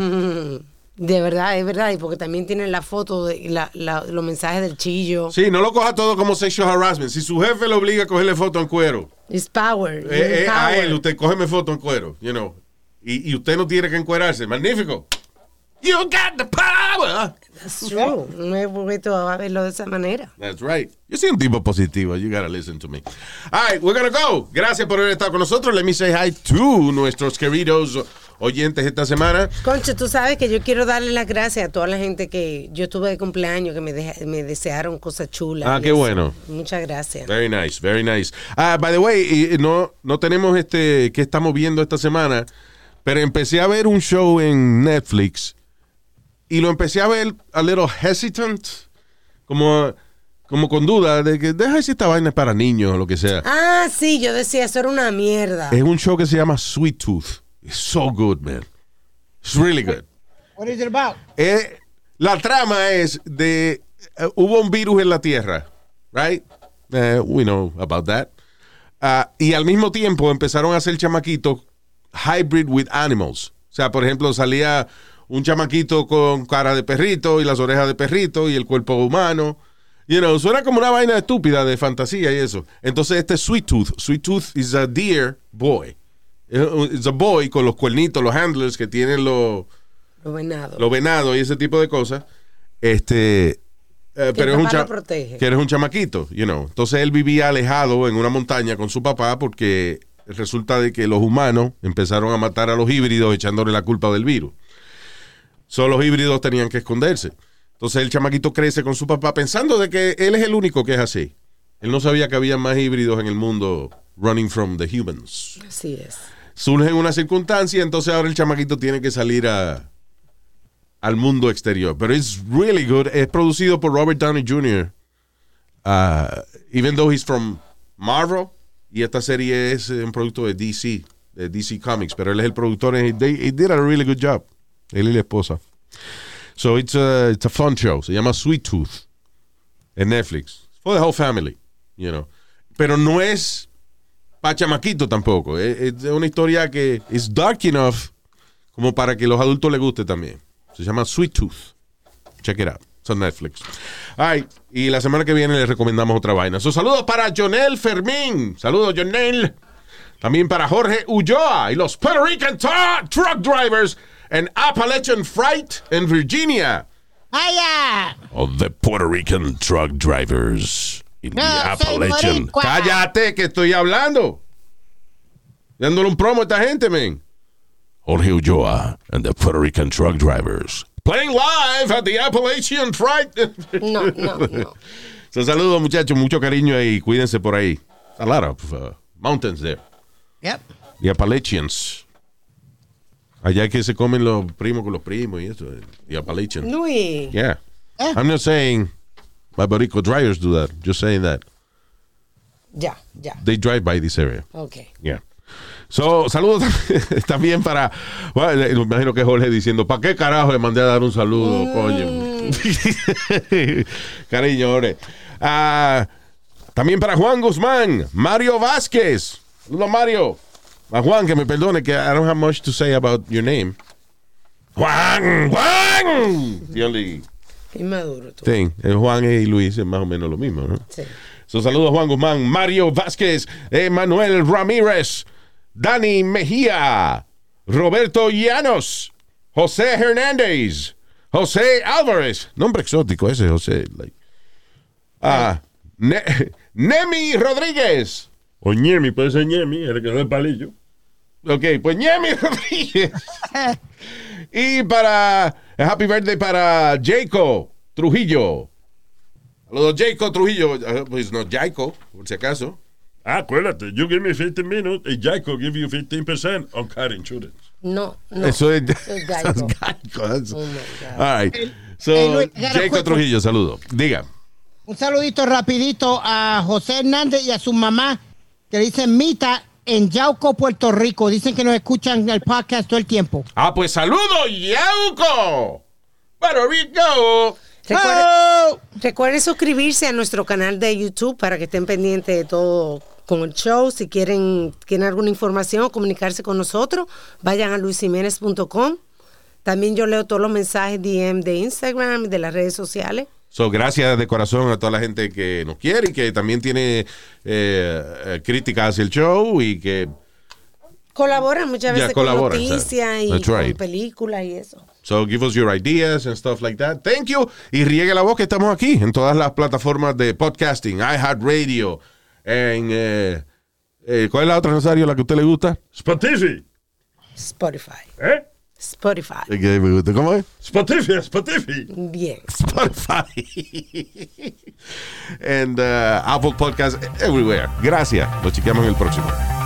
De verdad, es verdad. Y porque también tienen la foto de y la, la- los mensajes del chillo. Sí, no lo coja todo como sexual harassment. Si su jefe le obliga a cogerle foto en cuero, It's power. eh, eh, a él, usted cógeme foto en cuero, you know. Y, y usted no tiene que encuerarse. Magnífico. You got the power. That's true. No he vuelto a verlo de esa manera. That's right. Yo soy un tipo positivo. You gotta listen to me. All right, we're gonna go. Gracias por haber estado con nosotros. Let me say hi to nuestros queridos oyentes esta semana. Concho, tú sabes que yo quiero darle las gracias a toda la gente que yo tuve de cumpleaños, que me, deja- me desearon cosas chulas. Ah, qué eso. bueno. Muchas gracias. Very nice, very nice. Ah, by the way, no, no tenemos este que estamos viendo esta semana, pero empecé a ver un show en Netflix y lo empecé a ver a little hesitant, como, como con duda de que deja si esta vaina es para niños o lo que sea. Ah, sí, yo decía, eso era una mierda. Es un show que se llama Sweet Tooth. It's so good, man. It's really good. What is it about? Eh, la trama es de eh, hubo un virus en la Tierra, right? Eh, we know about that. Ah, y al mismo tiempo empezaron a hacer chamaquitos hybrid with animals. O sea, por ejemplo, salía un chamaquito con cara de perrito y las orejas de perrito y el cuerpo humano. You know, suena como una vaina estúpida de fantasía y eso. Entonces este es Sweet Tooth. Sweet Tooth is a deer boy. It's a boy con los cuernitos, los handlers que tienen los Los venados. los venados y ese tipo de cosas, este, eh, pero es un cha- protege. que eres un chamaquito, you know. Entonces él vivía alejado en una montaña con su papá porque resulta de que los humanos empezaron a matar a los híbridos echándole la culpa del virus. Solo los híbridos tenían que esconderse. Entonces el chamaquito crece con su papá pensando de que él es el único que es así. Él no sabía que había más híbridos en el mundo running from the humans Así es. surge una circunstancia, entonces ahora el chamaquito tiene que salir a, al mundo exterior. Pero es really good. Es producido por Robert Downey Jr. Uh, even though he's from Marvel, y esta serie es eh, un producto de DC, de DC Comics, pero él es el productor y they, he did a really good job. Él y la esposa. So it's a, it's a fun show. Se llama Sweet Tooth en Netflix. For the whole family, you know. Pero no es para chamaquito tampoco. Es, una historia que es dark enough como para que los adultos les guste también. Se llama Sweet Tooth. Check it out. It's on Netflix. Ay, y la semana que viene les recomendamos otra vaina. So, saludos para Jonel Fermín. Saludos, Jonel. También para Jorge Ulloa y los Puerto Rican Tru- Truck Drivers en Appalachian Freight in Virginia. ¡Vaya! Of the Puerto Rican truck drivers in No, the soy Appalachian. boricua. Cállate que estoy hablando. Dándole un promo a esta gente, men. Jorge Ulloa and the Puerto Rican truck drivers. Playing live at the Appalachian Freight. No, no, no. *laughs* So, saludos, muchachos. Mucho cariño y cuídense por ahí. A lot of uh, mountains there. Yep. The Appalachians. Allá que se comen los primos con los primos y eso. The Appalachians. Luis. Yeah. Eh. I'm not saying my Borico drivers do that. Just saying that. Ya, ya. They drive by this area. Ok. Yeah. So, saludos tam- *laughs* también para. Bueno, me imagino que Jorge diciendo, ¿para qué carajo le mandé a dar un saludo, coño? *laughs* Cariño, Jorge. Ah, también para Juan Guzmán, Mario Vázquez. Saludos, Mario. A Juan, que me perdone, que I don't have much to say about your name. Juan, Juan. The only Inmaduro tú. thing. El Juan y Luis es más o menos lo mismo, ¿no? Sí. So, saludos Juan Guzmán, Mario Vázquez, Emanuel Ramírez, Dani Mejía, Roberto Llanos, José Hernández, José Álvarez, nombre exótico ese, José. like. Ah, Ne- *laughs* Nemi Rodríguez. O Ñemi, puede ser Ñemi, el que no es palillo. Ok, pues Nemi *laughs* Rodríguez. y para Happy Birthday para Jaco Trujillo. Saludos, Jaco Trujillo. Uh, Pues no, Jaco, por si acaso. Ah, acuérdate, you give me 15 minutes y Jaico give you 15% on car insurance. No, no. Eso es, *laughs* es Geico. eso es Geico, Oh, my God. All right. So, Hey, Luis, Jaco quick- Trujillo, saludo. Diga. Un saludito rapidito a José Hernández y a su mamá que dicen Mita en Yauco, Puerto Rico. Dicen que nos escuchan el podcast todo el tiempo. Ah, pues saludo, Yauco. Puerto Rico. Recuerden, ¡Oh! recuerden suscribirse a nuestro canal de YouTube para que estén pendientes de todo con el show. Si quieren, quieren alguna información o comunicarse con nosotros, vayan a luisiménez.com. También yo leo todos los mensajes DM de Instagram y de las redes sociales. So, gracias de corazón a toda la gente que nos quiere y que también tiene eh, eh, críticas hacia el show y que Colaboran muchas veces con noticias y That's con right. películas y eso. So give us your ideas and stuff like that. Thank you. Y riegue la voz que estamos aquí en todas las plataformas de podcasting, iHeartRadio, en eh, eh, ¿cuál es la otra Rosario la que a usted le gusta? Spotify. Spotify. ¿Eh? Spotify. Me gusta. ¿Cómo es? Spotify, Spotify. Bien. Spotify. *laughs* and uh, Apple Podcast everywhere. Gracias. Nos chequeamos en el próximo.